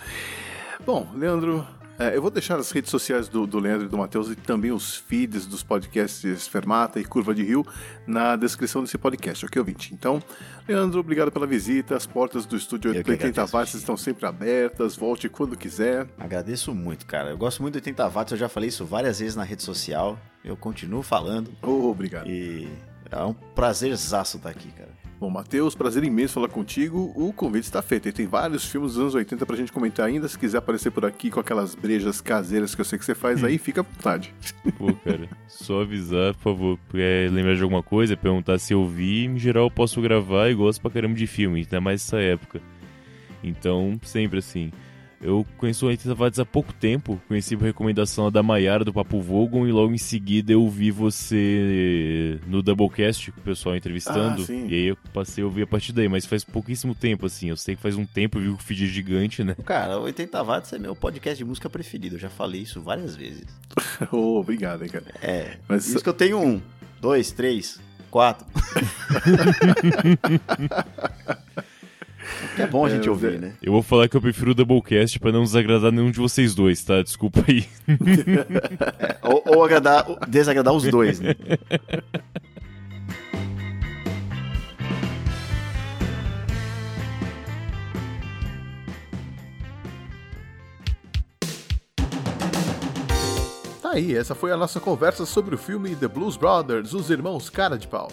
Bom, Leandro, é, eu vou deixar as redes sociais do, do Leandro e do Matheus e também os feeds dos podcasts Fermata e Curva de Rio na descrição desse podcast, ok, ouvinte? Então, Leandro, obrigado pela visita. As portas do estúdio Eu que 80 agradeço, watts estão sempre abertas. Volte quando quiser. Agradeço muito, cara. Eu gosto muito do 80 watts, eu já falei isso várias vezes na rede social. Eu continuo falando Oh, obrigado. e é um prazerzaço estar aqui, cara. Bom, Matheus, prazer imenso falar contigo. O convite está feito. E tem vários filmes dos anos 80 pra gente comentar ainda. Se quiser aparecer por aqui com aquelas brejas caseiras que eu sei que você faz aí, fica à vontade. <laughs> Pô, cara, só avisar, por favor. É, lembrar de alguma coisa, perguntar se eu vi. Em geral, eu posso gravar e gosto pra caramba de filme, ainda mais essa época. Então, sempre assim. Eu conheço o 80 Watts há pouco tempo, conheci por recomendação da Maiara do Papo Vogon e logo em seguida eu vi você no Doublecast, com o pessoal entrevistando. Ah, sim. e aí eu passei a ouvir a partir daí, mas faz pouquíssimo tempo, assim. Eu sei que faz um tempo eu vi o feed gigante, né? Cara, o 80 watts é meu podcast de música preferido. Eu já falei isso várias vezes. <laughs> oh, obrigado, hein, cara. É. Mas Isso que eu tenho um, dois, três, quatro. <laughs> que é bom a gente É, ouvir, né? Eu vou falar que eu prefiro o Doublecast pra não desagradar nenhum de vocês dois, tá? Desculpa aí. <laughs> Ou, ou agradar, ou desagradar os dois, né? Tá aí, essa foi a nossa conversa sobre o filme The Blues Brothers, Os Irmãos Cara de Pau.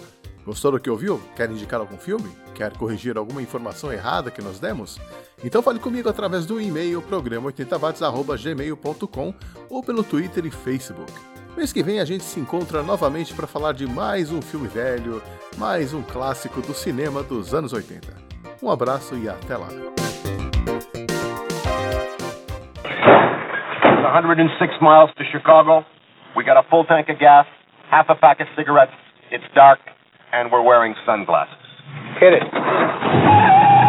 Gostou do que ouviu? Quer indicar algum filme? Quer corrigir alguma informação errada que nós demos? Então fale comigo através do e-mail programa80watts.gmail.com ou pelo Twitter e Facebook. Mês que vem a gente se encontra novamente para falar de mais um filme velho, mais um clássico do cinema dos anos 80. Um abraço e até lá. 106 miles to Chicago. We got a full tank of gas, half a pack of cigarettes. It's dark, and we're wearing sunglasses. Hit it.